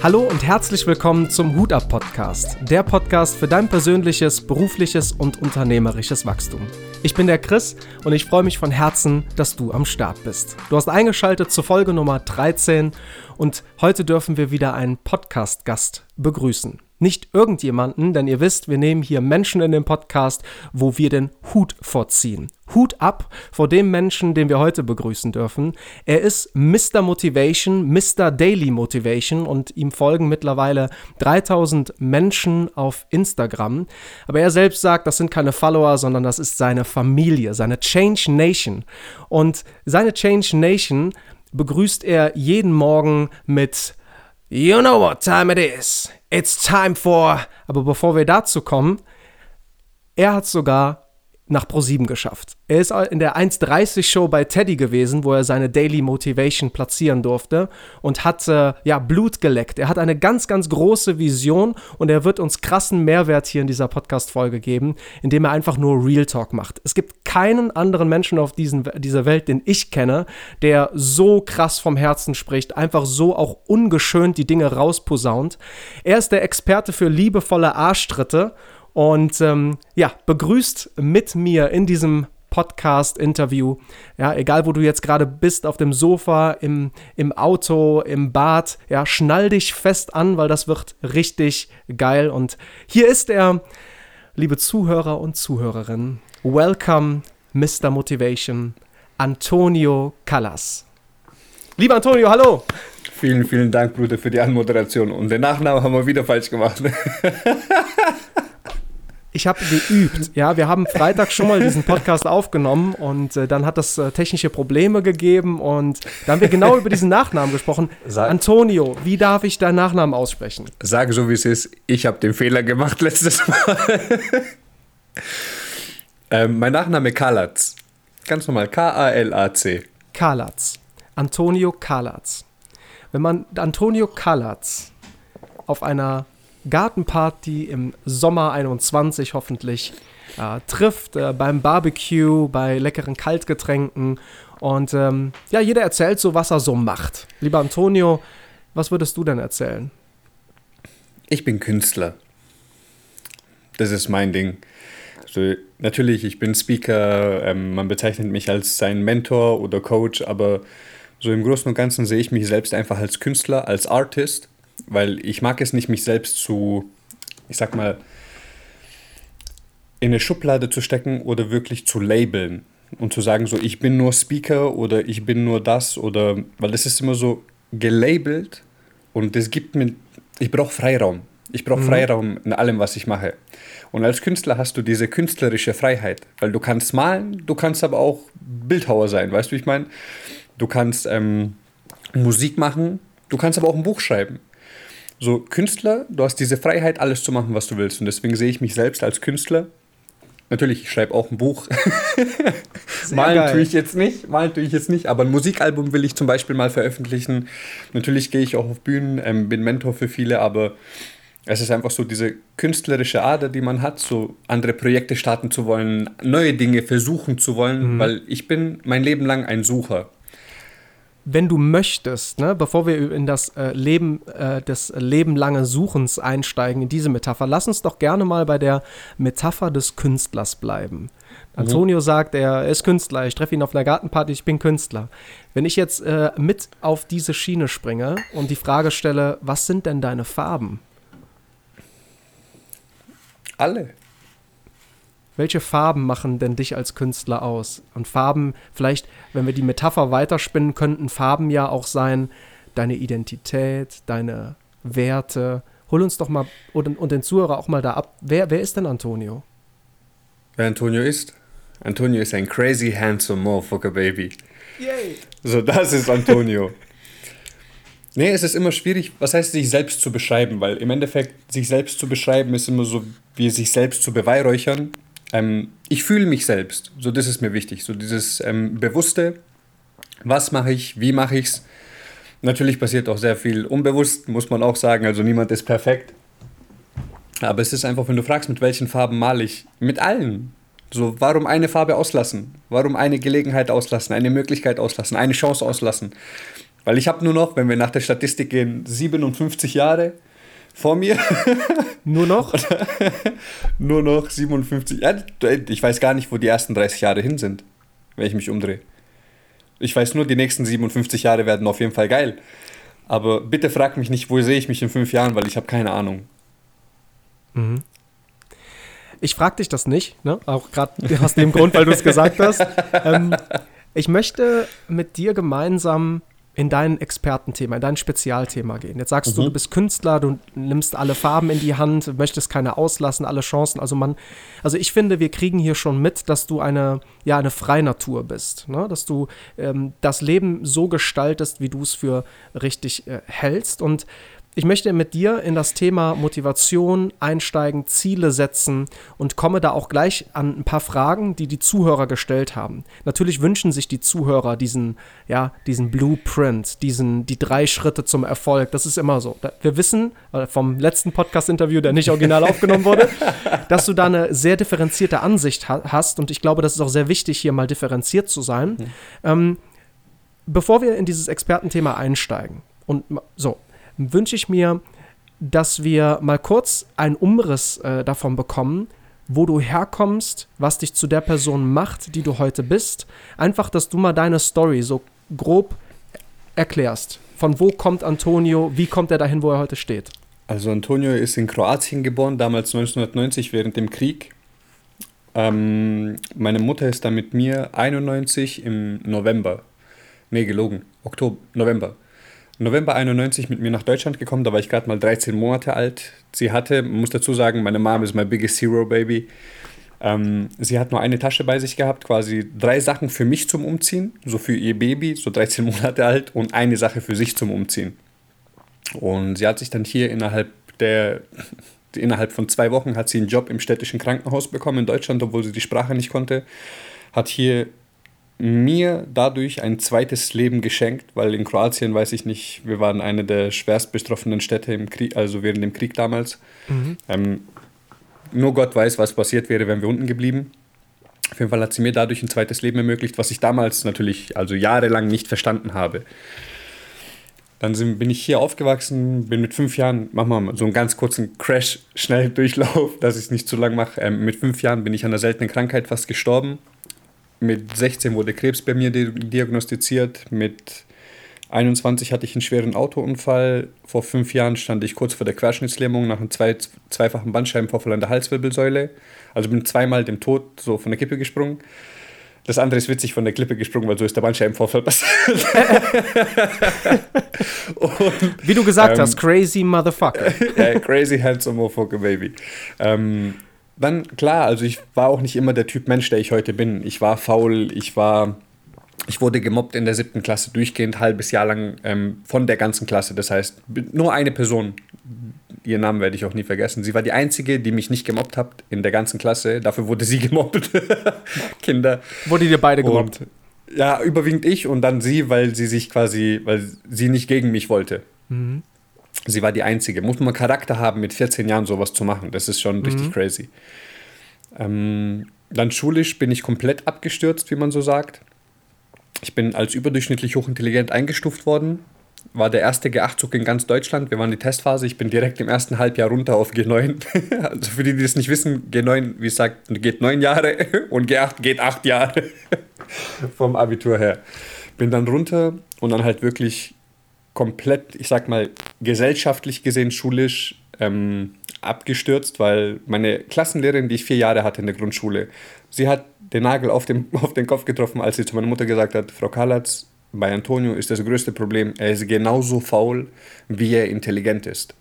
Hallo und herzlich willkommen zum Hut ab Podcast, der Podcast für dein persönliches, berufliches und unternehmerisches Wachstum. Ich bin der Chris und ich freue mich von Herzen, dass du am Start bist. Du hast eingeschaltet zur Folge Nummer 13 und heute dürfen wir wieder einen Podcast-Gast begrüßen. Nicht irgendjemanden, denn ihr wisst, wir nehmen hier Menschen in den Podcast, wo wir den Hut vorziehen. Hut ab vor dem Menschen, den wir heute begrüßen dürfen. Er ist Mr. Motivation, Mr. Daily Motivation und ihm folgen mittlerweile 3000 Menschen auf Instagram. Aber er selbst sagt, das sind keine Follower, sondern das ist seine Familie, seine Change Nation. Und seine Change Nation begrüßt er jeden Morgen mit You know what time it is. It's time for. Aber bevor wir dazu kommen, er hat sogar nach Pro7 geschafft. Er ist in der 1.30 Show bei Teddy gewesen, wo er seine Daily Motivation platzieren durfte und hat äh, ja Blut geleckt. Er hat eine ganz, ganz große Vision und er wird uns krassen Mehrwert hier in dieser Podcast-Folge geben, indem er einfach nur Real Talk macht. Es gibt keinen anderen Menschen auf diesen, dieser Welt, den ich kenne, der so krass vom Herzen spricht, einfach so auch ungeschönt die Dinge rausposaunt. Er ist der Experte für liebevolle Arschtritte und ähm, ja, begrüßt mit mir in diesem Podcast-Interview. Ja, egal wo du jetzt gerade bist, auf dem Sofa, im, im Auto, im Bad, ja, schnall dich fest an, weil das wird richtig geil. Und hier ist er, liebe Zuhörer und Zuhörerinnen. Welcome, Mr. Motivation, Antonio Callas. Lieber Antonio, hallo! Vielen, vielen Dank, Bruder, für die Anmoderation. Und den Nachnamen haben wir wieder falsch gemacht. ich habe geübt. Ja, wir haben Freitag schon mal diesen Podcast aufgenommen und äh, dann hat das äh, technische Probleme gegeben und da haben wir genau über diesen Nachnamen gesprochen. Sag, Antonio, wie darf ich deinen Nachnamen aussprechen? Sag so, wie es ist. Ich habe den Fehler gemacht letztes Mal. ähm, mein Nachname Kalatz. Ganz normal. K-A-L-A-C. Kalatz. Antonio Kalatz. Wenn man Antonio Kalatz auf einer Gartenparty im Sommer 21 hoffentlich äh, trifft, äh, beim Barbecue, bei leckeren Kaltgetränken. Und ähm, ja, jeder erzählt so, was er so macht. Lieber Antonio, was würdest du denn erzählen? Ich bin Künstler. Das ist mein Ding. Also, natürlich, ich bin Speaker, ähm, man bezeichnet mich als sein Mentor oder Coach, aber so im Großen und Ganzen sehe ich mich selbst einfach als Künstler, als Artist weil ich mag es nicht, mich selbst zu, ich sag mal, in eine Schublade zu stecken oder wirklich zu labeln und zu sagen, so ich bin nur Speaker oder ich bin nur das oder, weil das ist immer so gelabelt und das gibt mir, ich brauche Freiraum. Ich brauche mhm. Freiraum in allem, was ich mache. Und als Künstler hast du diese künstlerische Freiheit, weil du kannst malen, du kannst aber auch Bildhauer sein, weißt du, wie ich meine? Du kannst ähm, Musik machen, du kannst aber auch ein Buch schreiben so Künstler, du hast diese Freiheit, alles zu machen, was du willst. Und deswegen sehe ich mich selbst als Künstler. Natürlich, ich schreibe auch ein Buch. malen geil. tue ich jetzt nicht, malen tue ich jetzt nicht, aber ein Musikalbum will ich zum Beispiel mal veröffentlichen. Natürlich gehe ich auch auf Bühnen, ähm, bin Mentor für viele, aber es ist einfach so diese künstlerische Ader, die man hat, so andere Projekte starten zu wollen, neue Dinge versuchen zu wollen, mhm. weil ich bin mein Leben lang ein Sucher wenn du möchtest, ne, bevor wir in das äh, Leben äh, des lebenlangen Suchens einsteigen, in diese Metapher, lass uns doch gerne mal bei der Metapher des Künstlers bleiben. Mhm. Antonio sagt, er ist Künstler, ich treffe ihn auf einer Gartenparty, ich bin Künstler. Wenn ich jetzt äh, mit auf diese Schiene springe und die Frage stelle, was sind denn deine Farben? Alle. Welche Farben machen denn dich als Künstler aus? Und Farben, vielleicht, wenn wir die Metapher weiterspinnen, könnten Farben ja auch sein, deine Identität, deine Werte. Hol uns doch mal und, und den Zuhörer auch mal da ab. Wer, wer ist denn Antonio? Wer Antonio ist? Antonio ist ein crazy handsome motherfucker baby. Yay! So, das ist Antonio. nee, es ist immer schwierig, was heißt sich selbst zu beschreiben, weil im Endeffekt sich selbst zu beschreiben ist immer so, wie sich selbst zu beweihräuchern ähm, ich fühle mich selbst. So, das ist mir wichtig. So dieses ähm, Bewusste, was mache ich, wie mache ich es. Natürlich passiert auch sehr viel unbewusst, muss man auch sagen. Also niemand ist perfekt. Aber es ist einfach, wenn du fragst, mit welchen Farben male ich? Mit allen. So, warum eine Farbe auslassen? Warum eine Gelegenheit auslassen? Eine Möglichkeit auslassen? Eine Chance auslassen? Weil ich habe nur noch, wenn wir nach der Statistik gehen, 57 Jahre vor mir. Nur noch? nur noch 57. Ja, ich weiß gar nicht, wo die ersten 30 Jahre hin sind, wenn ich mich umdrehe. Ich weiß nur, die nächsten 57 Jahre werden auf jeden Fall geil. Aber bitte frag mich nicht, wo sehe ich mich in fünf Jahren, weil ich habe keine Ahnung. Mhm. Ich frage dich das nicht, ne? auch gerade aus dem Grund, weil du es gesagt hast. Ähm, ich möchte mit dir gemeinsam in dein Expertenthema, in dein Spezialthema gehen. Jetzt sagst mhm. du, du bist Künstler, du nimmst alle Farben in die Hand, möchtest keine auslassen, alle Chancen. Also man, also ich finde, wir kriegen hier schon mit, dass du eine, ja, eine Freinatur bist, ne? dass du ähm, das Leben so gestaltest, wie du es für richtig äh, hältst. Und ich möchte mit dir in das Thema Motivation einsteigen, Ziele setzen und komme da auch gleich an ein paar Fragen, die die Zuhörer gestellt haben. Natürlich wünschen sich die Zuhörer diesen, ja, diesen Blueprint, diesen, die drei Schritte zum Erfolg. Das ist immer so. Wir wissen äh, vom letzten Podcast-Interview, der nicht original aufgenommen wurde, dass du da eine sehr differenzierte Ansicht hast und ich glaube, das ist auch sehr wichtig, hier mal differenziert zu sein. Mhm. Ähm, bevor wir in dieses Expertenthema einsteigen und so, wünsche ich mir, dass wir mal kurz einen Umriss äh, davon bekommen, wo du herkommst, was dich zu der Person macht, die du heute bist. Einfach, dass du mal deine Story so grob erklärst. Von wo kommt Antonio, wie kommt er dahin, wo er heute steht? Also Antonio ist in Kroatien geboren, damals 1990 während dem Krieg. Ähm, meine Mutter ist dann mit mir 91 im November, nee gelogen, Oktober, November November 91 mit mir nach Deutschland gekommen, da war ich gerade mal 13 Monate alt. Sie hatte, man muss dazu sagen, meine Mom ist my biggest hero baby. Ähm, sie hat nur eine Tasche bei sich gehabt, quasi drei Sachen für mich zum Umziehen, so für ihr Baby, so 13 Monate alt, und eine Sache für sich zum Umziehen. Und sie hat sich dann hier innerhalb der innerhalb von zwei Wochen hat sie einen Job im städtischen Krankenhaus bekommen in Deutschland, obwohl sie die Sprache nicht konnte. Hat hier mir dadurch ein zweites Leben geschenkt, weil in Kroatien, weiß ich nicht, wir waren eine der schwerst betroffenen Städte im Krieg, also während dem Krieg damals. Mhm. Ähm, nur Gott weiß, was passiert wäre, wenn wir unten geblieben. Auf jeden Fall hat sie mir dadurch ein zweites Leben ermöglicht, was ich damals natürlich, also jahrelang nicht verstanden habe. Dann sind, bin ich hier aufgewachsen, bin mit fünf Jahren, machen wir mal so einen ganz kurzen Crash, schnell Durchlauf, dass ich es nicht zu lang mache. Ähm, mit fünf Jahren bin ich an einer seltenen Krankheit fast gestorben mit 16 wurde Krebs bei mir diagnostiziert. Mit 21 hatte ich einen schweren Autounfall. Vor fünf Jahren stand ich kurz vor der Querschnittslähmung nach einem zwei, zweifachen Bandscheibenvorfall an der Halswirbelsäule. Also bin zweimal dem Tod so von der Kippe gesprungen. Das andere ist witzig von der Klippe gesprungen, weil so ist der Bandscheibenvorfall passiert. Wie du gesagt ähm, hast, crazy motherfucker. ja, crazy handsome motherfucker baby. Ähm, dann klar, also ich war auch nicht immer der Typ Mensch, der ich heute bin. Ich war faul, ich war, ich wurde gemobbt in der siebten Klasse durchgehend, halbes Jahr lang ähm, von der ganzen Klasse. Das heißt, nur eine Person, ihren Namen werde ich auch nie vergessen. Sie war die einzige, die mich nicht gemobbt hat in der ganzen Klasse. Dafür wurde sie gemobbt. Kinder. Wurde ihr beide gemobbt? Und, ja, überwiegend ich und dann sie, weil sie sich quasi, weil sie nicht gegen mich wollte. Mhm. Sie war die Einzige. Muss man Charakter haben, mit 14 Jahren sowas zu machen. Das ist schon mhm. richtig crazy. Ähm, dann schulisch bin ich komplett abgestürzt, wie man so sagt. Ich bin als überdurchschnittlich hochintelligent eingestuft worden. War der erste G8-Zug in ganz Deutschland. Wir waren in die Testphase. Ich bin direkt im ersten Halbjahr runter auf G9. also für die, die das nicht wissen, G9, wie gesagt, geht neun Jahre und G8 geht acht Jahre vom Abitur her. Bin dann runter und dann halt wirklich komplett, ich sag mal, gesellschaftlich gesehen, schulisch ähm, abgestürzt, weil meine Klassenlehrerin, die ich vier Jahre hatte in der Grundschule, sie hat den Nagel auf, dem, auf den Kopf getroffen, als sie zu meiner Mutter gesagt hat, Frau Kalatz, bei Antonio ist das größte Problem, er ist genauso faul, wie er intelligent ist.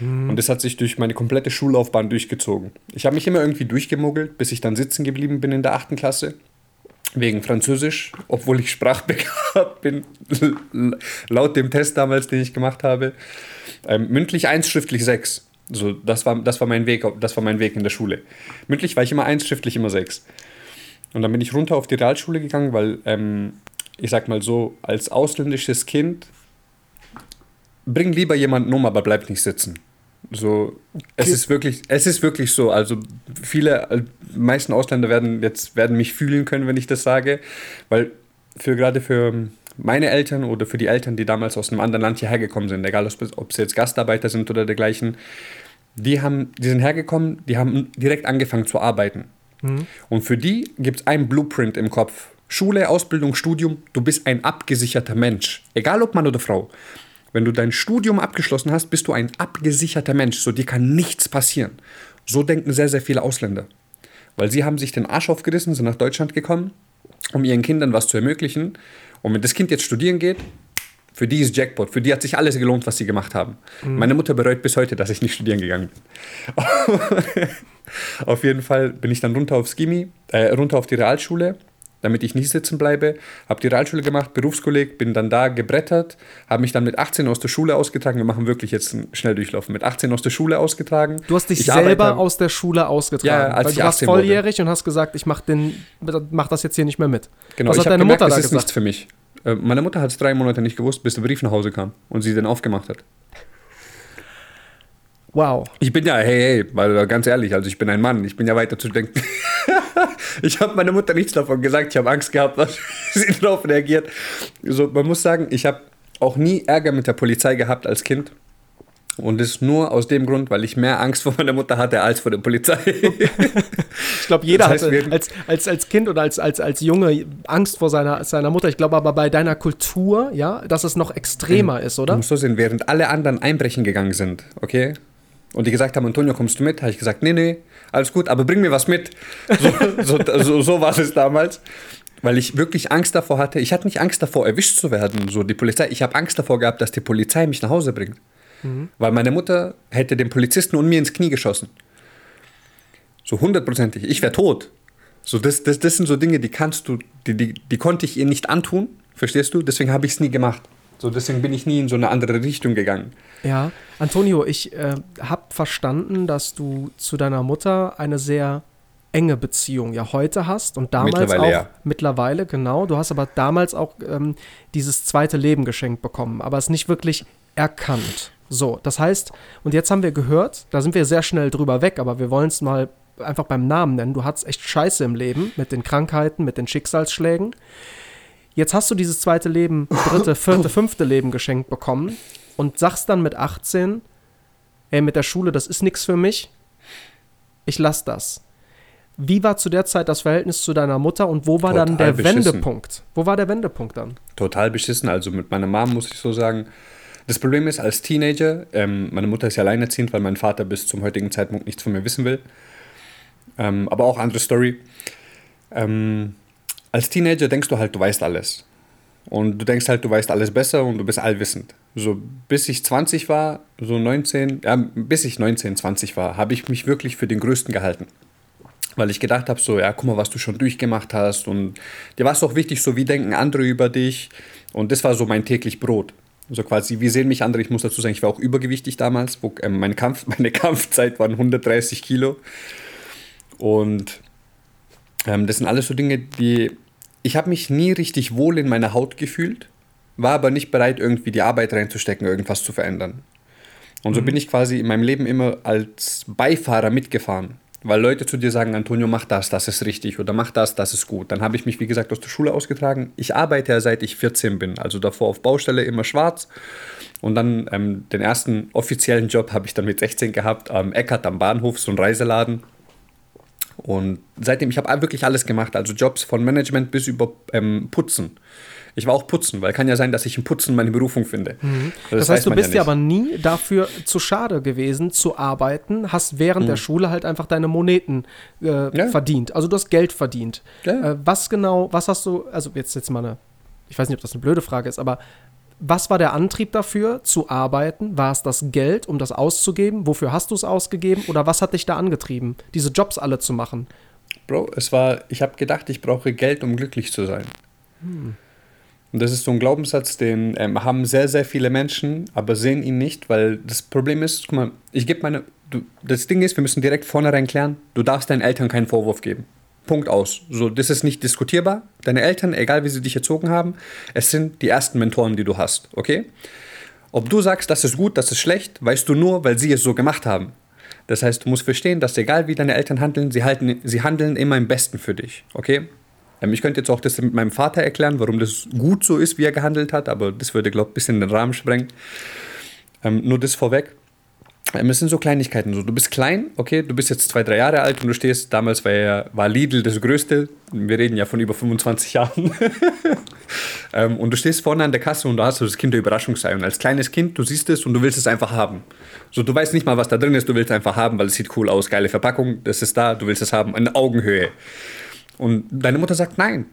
Mhm. Und das hat sich durch meine komplette Schullaufbahn durchgezogen. Ich habe mich immer irgendwie durchgemogelt, bis ich dann sitzen geblieben bin in der achten Klasse wegen Französisch, obwohl ich sprachbegabt bin, laut dem Test damals, den ich gemacht habe. Ähm, mündlich 1, schriftlich 6. So, das, war, das, war mein Weg, das war mein Weg in der Schule. Mündlich war ich immer 1, schriftlich immer 6. Und dann bin ich runter auf die Realschule gegangen, weil, ähm, ich sag mal so, als ausländisches Kind bring lieber jemanden um, aber bleib nicht sitzen. So, es ist wirklich, es ist wirklich so. Also viele, äh, meisten Ausländer werden jetzt werden mich fühlen können, wenn ich das sage, weil für gerade für meine Eltern oder für die Eltern, die damals aus einem anderen Land hierher gekommen sind, egal ob sie jetzt Gastarbeiter sind oder dergleichen, die, haben, die sind hergekommen, die haben direkt angefangen zu arbeiten. Mhm. Und für die gibt es einen Blueprint im Kopf. Schule, Ausbildung, Studium, du bist ein abgesicherter Mensch. Egal ob Mann oder Frau. Wenn du dein Studium abgeschlossen hast, bist du ein abgesicherter Mensch. So dir kann nichts passieren. So denken sehr, sehr viele Ausländer. Weil sie haben sich den Arsch aufgerissen, sind nach Deutschland gekommen, um ihren Kindern was zu ermöglichen. Und wenn das Kind jetzt studieren geht, für die ist Jackpot. Für die hat sich alles gelohnt, was sie gemacht haben. Mhm. Meine Mutter bereut bis heute, dass ich nicht studieren gegangen bin. auf jeden Fall bin ich dann runter aufs Gimmi, äh, runter auf die Realschule damit ich nicht sitzen bleibe. Habe die Realschule gemacht, Berufskolleg, bin dann da gebrettert, habe mich dann mit 18 aus der Schule ausgetragen. Wir machen wirklich jetzt einen Schnelldurchlauf. Mit 18 aus der Schule ausgetragen. Du hast dich ich selber arbeite, aus der Schule ausgetragen. Ja, als weil ich du warst volljährig wurde. und hast gesagt, ich mache mach das jetzt hier nicht mehr mit. Genau, Was hat deine gemerkt, Mutter da das ist gesagt? nichts für mich. Äh, meine Mutter hat es drei Monate nicht gewusst, bis der Brief nach Hause kam und sie den aufgemacht hat. Wow. Ich bin ja, hey, hey, weil ganz ehrlich, also ich bin ein Mann, ich bin ja weiter zu denken. ich habe meiner Mutter nichts davon gesagt, ich habe Angst gehabt, was sie darauf reagiert. So, man muss sagen, ich habe auch nie Ärger mit der Polizei gehabt als Kind. Und das nur aus dem Grund, weil ich mehr Angst vor meiner Mutter hatte als vor der Polizei. ich glaube, jeder das heißt, hatte als, als, als Kind oder als, als, als Junge Angst vor seiner, seiner Mutter. Ich glaube aber bei deiner Kultur, ja, dass es noch extremer ist, oder? Du musst so sehen, während alle anderen einbrechen gegangen sind, okay? Und die gesagt haben, Antonio, kommst du mit? Habe ich gesagt, nee, nee, alles gut, aber bring mir was mit. So, so, so, so war es damals. Weil ich wirklich Angst davor hatte. Ich hatte nicht Angst davor, erwischt zu werden, so die Polizei. Ich habe Angst davor gehabt, dass die Polizei mich nach Hause bringt. Mhm. Weil meine Mutter hätte den Polizisten und mir ins Knie geschossen. So hundertprozentig. Ich wäre tot. So, das, das, das sind so Dinge, die kannst du, die, die, die konnte ich ihr nicht antun. Verstehst du? Deswegen habe ich es nie gemacht. So, deswegen bin ich nie in so eine andere Richtung gegangen. Ja, Antonio, ich äh, habe verstanden, dass du zu deiner Mutter eine sehr enge Beziehung ja heute hast und damals mittlerweile, auch ja. mittlerweile genau. Du hast aber damals auch ähm, dieses zweite Leben geschenkt bekommen, aber es nicht wirklich erkannt. So, das heißt, und jetzt haben wir gehört, da sind wir sehr schnell drüber weg, aber wir wollen es mal einfach beim Namen nennen. Du hattest echt Scheiße im Leben mit den Krankheiten, mit den Schicksalsschlägen. Jetzt hast du dieses zweite Leben, dritte, vierte, fünfte Leben geschenkt bekommen und sagst dann mit 18, ey, mit der Schule, das ist nichts für mich, ich lass das. Wie war zu der Zeit das Verhältnis zu deiner Mutter und wo war Total dann der beschissen. Wendepunkt? Wo war der Wendepunkt dann? Total beschissen. Also mit meiner Mom muss ich so sagen, das Problem ist, als Teenager, ähm, meine Mutter ist ja alleinerziehend, weil mein Vater bis zum heutigen Zeitpunkt nichts von mir wissen will. Ähm, aber auch andere Story. Ähm, als Teenager denkst du halt, du weißt alles. Und du denkst halt, du weißt alles besser und du bist allwissend. So bis ich 20 war, so 19, ja, bis ich 19, 20 war, habe ich mich wirklich für den Größten gehalten. Weil ich gedacht habe, so, ja, guck mal, was du schon durchgemacht hast. Und dir war es auch wichtig, so wie denken andere über dich. Und das war so mein täglich Brot. So quasi, wie sehen mich andere? Ich muss dazu sagen, ich war auch übergewichtig damals. Wo, äh, mein Kampf, meine Kampfzeit waren 130 Kilo. Und ähm, das sind alles so Dinge, die ich habe mich nie richtig wohl in meiner Haut gefühlt, war aber nicht bereit, irgendwie die Arbeit reinzustecken, irgendwas zu verändern. Und so mhm. bin ich quasi in meinem Leben immer als Beifahrer mitgefahren. Weil Leute zu dir sagen, Antonio, mach das, das ist richtig oder mach das, das ist gut. Dann habe ich mich, wie gesagt, aus der Schule ausgetragen. Ich arbeite ja seit ich 14 bin, also davor auf Baustelle immer schwarz. Und dann ähm, den ersten offiziellen Job habe ich dann mit 16 gehabt, am Eckert am Bahnhof, so ein Reiseladen. Und seitdem, ich habe wirklich alles gemacht, also Jobs von Management bis über ähm, Putzen. Ich war auch Putzen, weil kann ja sein, dass ich im Putzen meine Berufung finde. Mhm. Das, das, heißt, du bist ja, ja, aber nie dafür zu schade gewesen, zu arbeiten, hast während mhm. der Schule halt einfach deine Moneten äh, ja. verdient. Also du hast Geld verdient. Ja. Äh, was genau, was hast du, also jetzt, jetzt mal eine, ich weiß nicht, ob das eine blöde Frage ist, aber was war der Antrieb dafür, zu arbeiten? War es das Geld, um das auszugeben? Wofür hast du es ausgegeben? Oder was hat dich da angetrieben, diese Jobs alle zu machen? Bro, es war, ich habe gedacht, ich brauche Geld, um glücklich zu sein. Hm. Und das ist so ein Glaubenssatz, den ähm, haben sehr, sehr viele Menschen, aber sehen ihn nicht, weil das Problem ist, guck mal, ich gebe meine, du, das Ding ist, wir müssen direkt vornherein klären, du darfst deinen Eltern keinen Vorwurf geben. Punkt aus. So, das ist nicht diskutierbar. Deine Eltern, egal wie sie dich erzogen haben, es sind die ersten Mentoren, die du hast, okay? Ob du sagst, das ist gut, das ist schlecht, weißt du nur, weil sie es so gemacht haben. Das heißt, du musst verstehen, dass egal wie deine Eltern handeln, sie, halten, sie handeln immer im Besten für dich, okay? Ähm, ich könnte jetzt auch das mit meinem Vater erklären, warum das gut so ist, wie er gehandelt hat, aber das würde, glaube ich, ein bisschen den Rahmen sprengen. Ähm, nur das vorweg. Ähm, es sind so Kleinigkeiten. So, du bist klein, okay, du bist jetzt zwei, drei Jahre alt und du stehst, damals war, ja, war Lidl das Größte, wir reden ja von über 25 Jahren. ähm, und du stehst vorne an der Kasse und du hast so das Kind der Überraschungsei. Und als kleines Kind, du siehst es und du willst es einfach haben. So, du weißt nicht mal, was da drin ist, du willst es einfach haben, weil es sieht cool aus, geile Verpackung, das ist da, du willst es haben, in Augenhöhe. Und deine Mutter sagt nein.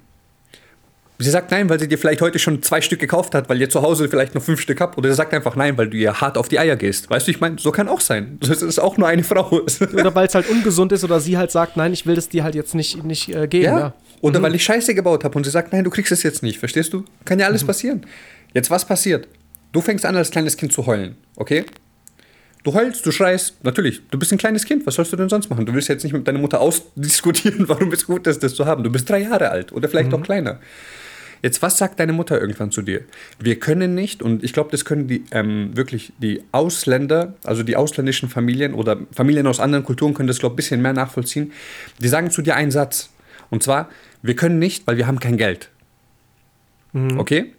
Sie sagt nein, weil sie dir vielleicht heute schon zwei Stück gekauft hat, weil ihr zu Hause vielleicht noch fünf Stück habt. Oder sie sagt einfach nein, weil du ihr hart auf die Eier gehst. Weißt du, ich meine, so kann auch sein. Das ist auch nur eine Frau. oder weil es halt ungesund ist oder sie halt sagt, nein, ich will das dir halt jetzt nicht, nicht äh, geben. Ja. ja. Oder mhm. weil ich Scheiße gebaut habe und sie sagt, nein, du kriegst es jetzt nicht. Verstehst du? Kann ja alles mhm. passieren. Jetzt, was passiert? Du fängst an, als kleines Kind zu heulen, okay? Du heulst, du schreist, natürlich, du bist ein kleines Kind, was sollst du denn sonst machen? Du willst jetzt nicht mit deiner Mutter ausdiskutieren, warum es gut ist, das zu haben. Du bist drei Jahre alt oder vielleicht mhm. auch kleiner. Jetzt, was sagt deine Mutter irgendwann zu dir? Wir können nicht, und ich glaube, das können die ähm, wirklich die Ausländer, also die ausländischen Familien oder Familien aus anderen Kulturen können das, glaube ich, ein bisschen mehr nachvollziehen. Die sagen zu dir einen Satz. Und zwar, wir können nicht, weil wir haben kein Geld. Mhm. Okay?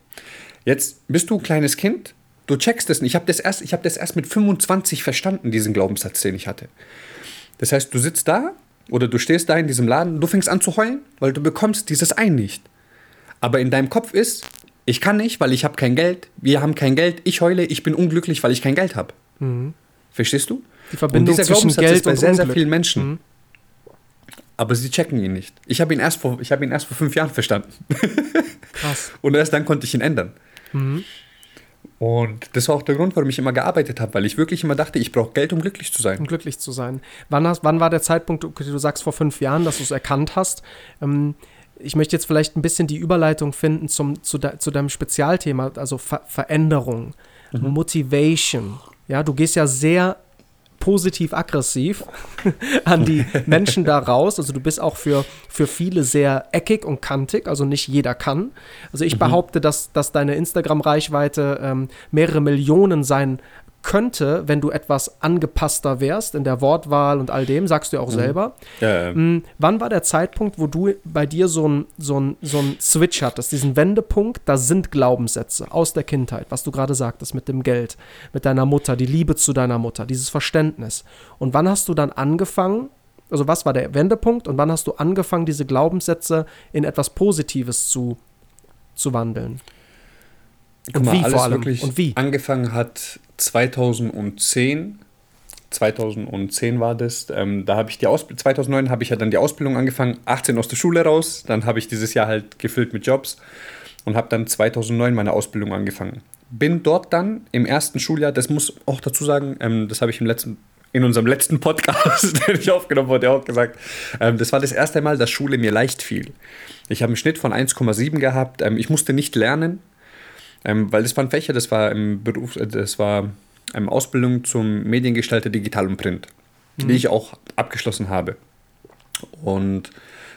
Jetzt bist du ein kleines Kind, du checkst es nicht. Ich habe das, erst, hab das erst mit 25 verstanden, diesen Glaubenssatz, den ich hatte. Das heißt, du sitzt da oder du stehst da in diesem Laden, du fängst an zu heulen, weil du bekommst dieses Ei nicht. Aber in deinem Kopf ist, ich kann nicht, weil ich habe kein Geld, wir haben kein Geld, ich heule, ich bin unglücklich, weil ich kein Geld habe. Mhm. Verstehst du? Die Verbindung und dieser zwischen Glaubenssatz Geld ist bei sehr, sehr vielen Menschen. Mhm. Aber sie checken ihn nicht. Ich habe ihn, erst vor, hab ihn erst vor fünf Jahren verstanden. Krass. und erst dann konnte ich ihn ändern. Mhm. Und das war auch der Grund, warum ich immer gearbeitet habe, weil ich wirklich immer dachte, ich brauche Geld, um glücklich zu sein. Um glücklich zu sein. Wann, hast, wann war der Zeitpunkt, du sagst vor fünf Jahren, dass du es erkannt hast? Ähm, ich möchte jetzt vielleicht ein bisschen die Überleitung finden zum, zu, de, zu deinem Spezialthema, also Ver Veränderung, mhm. Motivation. Ja, du gehst ja sehr positiv-aggressiv an die Menschen da raus. Also du bist auch für, für viele sehr eckig und kantig, also nicht jeder kann. Also ich mhm. behaupte, dass, dass deine Instagram-Reichweite ähm, mehrere Millionen sein könnte, wenn du etwas angepasster wärst in der Wortwahl und all dem, sagst du ja auch mhm. selber. Ja, ja. Mhm. Wann war der Zeitpunkt, wo du bei dir so einen so so ein Switch hattest, diesen Wendepunkt, da sind Glaubenssätze aus der Kindheit, was du gerade sagtest mit dem Geld, mit deiner Mutter, die Liebe zu deiner Mutter, dieses Verständnis. Und wann hast du dann angefangen, also was war der Wendepunkt und wann hast du angefangen, diese Glaubenssätze in etwas Positives zu, zu wandeln? Und mal, wie vor allem? Und wie? Angefangen hat 2010. 2010 war das. Ähm, da habe ich die Ausbildung, 2009 habe ich ja dann die Ausbildung angefangen, 18 aus der Schule raus. Dann habe ich dieses Jahr halt gefüllt mit Jobs und habe dann 2009 meine Ausbildung angefangen. Bin dort dann im ersten Schuljahr, das muss auch dazu sagen, ähm, das habe ich im letzten, in unserem letzten Podcast, den ich aufgenommen wurde, auch gesagt, ähm, das war das erste Mal, dass Schule mir leicht fiel. Ich habe einen Schnitt von 1,7 gehabt. Ähm, ich musste nicht lernen. Ähm, weil das waren Fächer, das war im Beruf, äh, das war eine Ausbildung zum Mediengestalter Digital und Print, mhm. die ich auch abgeschlossen habe. Und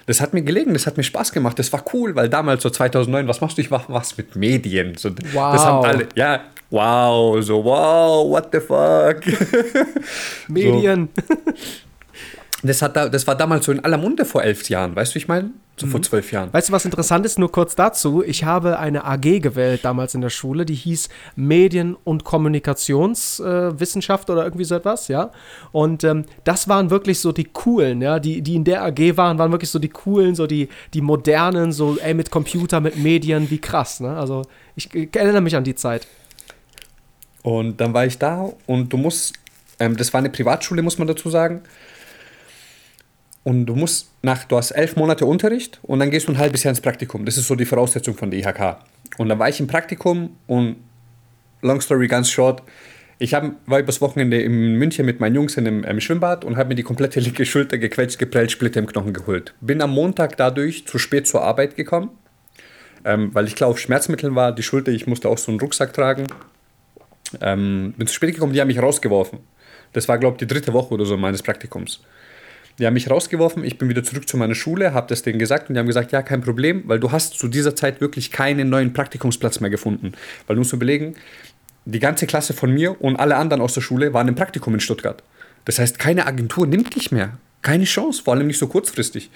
das hat mir gelegen, das hat mir Spaß gemacht, das war cool, weil damals so 2009, was machst du? Ich mach was mit Medien. So, wow. Das haben alle, ja, wow, so wow, what the fuck. Medien. So. Das, hat da, das war damals so in aller Munde vor elf Jahren, weißt du, ich meine? So mhm. vor zwölf Jahren. Weißt du, was interessant ist? Nur kurz dazu. Ich habe eine AG gewählt damals in der Schule, die hieß Medien- und Kommunikationswissenschaft äh, oder irgendwie so etwas, ja. Und ähm, das waren wirklich so die coolen, ja, die, die in der AG waren, waren wirklich so die coolen, so die, die modernen, so, ey, mit Computer, mit Medien, wie krass, ne? Also ich, ich erinnere mich an die Zeit. Und dann war ich da und du musst, ähm, das war eine Privatschule, muss man dazu sagen. Und du musst nach, du hast elf Monate Unterricht und dann gehst du ein halbes Jahr ins Praktikum. Das ist so die Voraussetzung von der IHK. Und dann war ich im Praktikum und long story ganz short, ich hab, war übers Wochenende in München mit meinen Jungs in einem, einem Schwimmbad und habe mir die komplette linke Schulter gequetscht, geprellt, Splitter im Knochen geholt. Bin am Montag dadurch zu spät zur Arbeit gekommen, ähm, weil ich klar auf Schmerzmitteln war, die Schulter, ich musste auch so einen Rucksack tragen. Ähm, bin zu spät gekommen, die haben mich rausgeworfen. Das war, glaube ich, die dritte Woche oder so meines Praktikums. Die haben mich rausgeworfen, ich bin wieder zurück zu meiner Schule, habe das denen gesagt und die haben gesagt, ja, kein Problem, weil du hast zu dieser Zeit wirklich keinen neuen Praktikumsplatz mehr gefunden. Weil du musst überlegen, die ganze Klasse von mir und alle anderen aus der Schule waren im Praktikum in Stuttgart. Das heißt, keine Agentur nimmt dich mehr. Keine Chance, vor allem nicht so kurzfristig.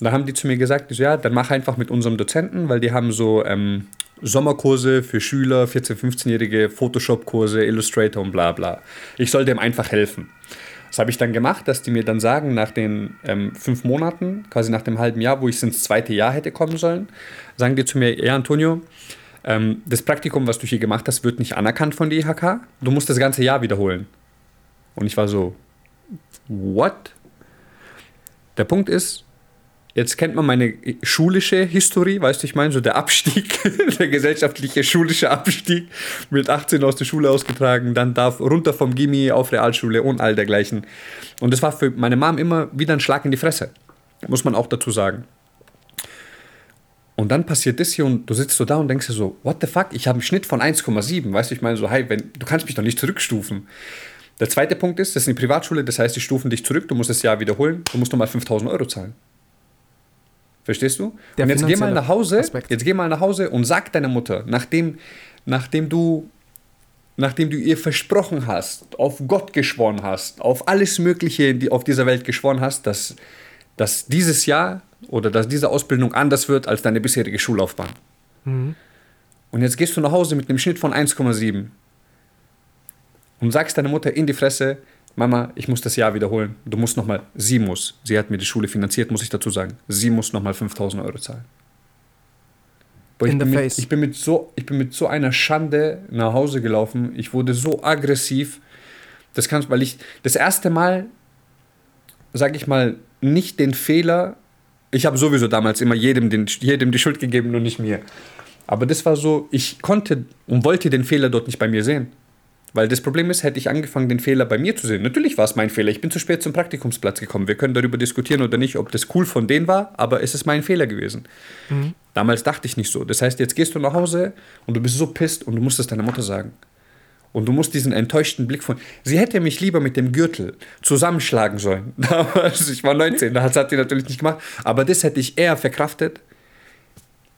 Da haben die zu mir gesagt, so, ja, dann mach einfach mit unserem Dozenten, weil die haben so ähm, Sommerkurse für Schüler, 14-, 15-Jährige, Photoshop-Kurse, Illustrator und bla bla. Ich soll dem einfach helfen. Das habe ich dann gemacht, dass die mir dann sagen, nach den ähm, fünf Monaten, quasi nach dem halben Jahr, wo ich ins zweite Jahr hätte kommen sollen, sagen die zu mir, ja Antonio, ähm, das Praktikum, was du hier gemacht hast, wird nicht anerkannt von der IHK. Du musst das ganze Jahr wiederholen. Und ich war so, what? Der Punkt ist, jetzt kennt man meine schulische Historie, weißt du, ich meine, so der Abstieg, der gesellschaftliche schulische Abstieg, mit 18 aus der Schule ausgetragen, dann darf runter vom Gimmi auf Realschule und all dergleichen. Und das war für meine Mom immer wieder ein Schlag in die Fresse, muss man auch dazu sagen. Und dann passiert das hier und du sitzt so da und denkst dir so, what the fuck, ich habe einen Schnitt von 1,7, weißt du, ich meine so, hey, wenn, du kannst mich doch nicht zurückstufen. Der zweite Punkt ist, das ist eine Privatschule, das heißt, die stufen dich zurück, du musst das Jahr wiederholen, du musst nochmal 5000 Euro zahlen. Verstehst du? Der und jetzt geh mal nach Hause, Aspekt. jetzt geh mal nach Hause und sag deiner Mutter, nachdem, nachdem du nachdem du ihr versprochen hast, auf Gott geschworen hast, auf alles Mögliche die auf dieser Welt geschworen hast, dass, dass dieses Jahr oder dass diese Ausbildung anders wird als deine bisherige Schullaufbahn. Mhm. Und jetzt gehst du nach Hause mit einem Schnitt von 1,7 und sagst deiner Mutter in die Fresse, Mama, ich muss das Jahr wiederholen. Du musst nochmal, sie muss, sie hat mir die Schule finanziert, muss ich dazu sagen, sie muss nochmal 5000 Euro zahlen. Boah, ich, bin mit, ich, bin mit so, ich bin mit so einer Schande nach Hause gelaufen. Ich wurde so aggressiv. Das kannst, weil ich das erste Mal, sag ich mal, nicht den Fehler. Ich habe sowieso damals immer jedem, den, jedem die Schuld gegeben, nur nicht mir. Aber das war so, ich konnte und wollte den Fehler dort nicht bei mir sehen. Weil das Problem ist, hätte ich angefangen, den Fehler bei mir zu sehen. Natürlich war es mein Fehler. Ich bin zu spät zum Praktikumsplatz gekommen. Wir können darüber diskutieren oder nicht, ob das cool von denen war, aber es ist mein Fehler gewesen. Mhm. Damals dachte ich nicht so. Das heißt, jetzt gehst du nach Hause und du bist so pisst und du musst es deiner Mutter sagen. Und du musst diesen enttäuschten Blick von. Sie hätte mich lieber mit dem Gürtel zusammenschlagen sollen. Damals, ich war 19, das hat sie natürlich nicht gemacht. Aber das hätte ich eher verkraftet,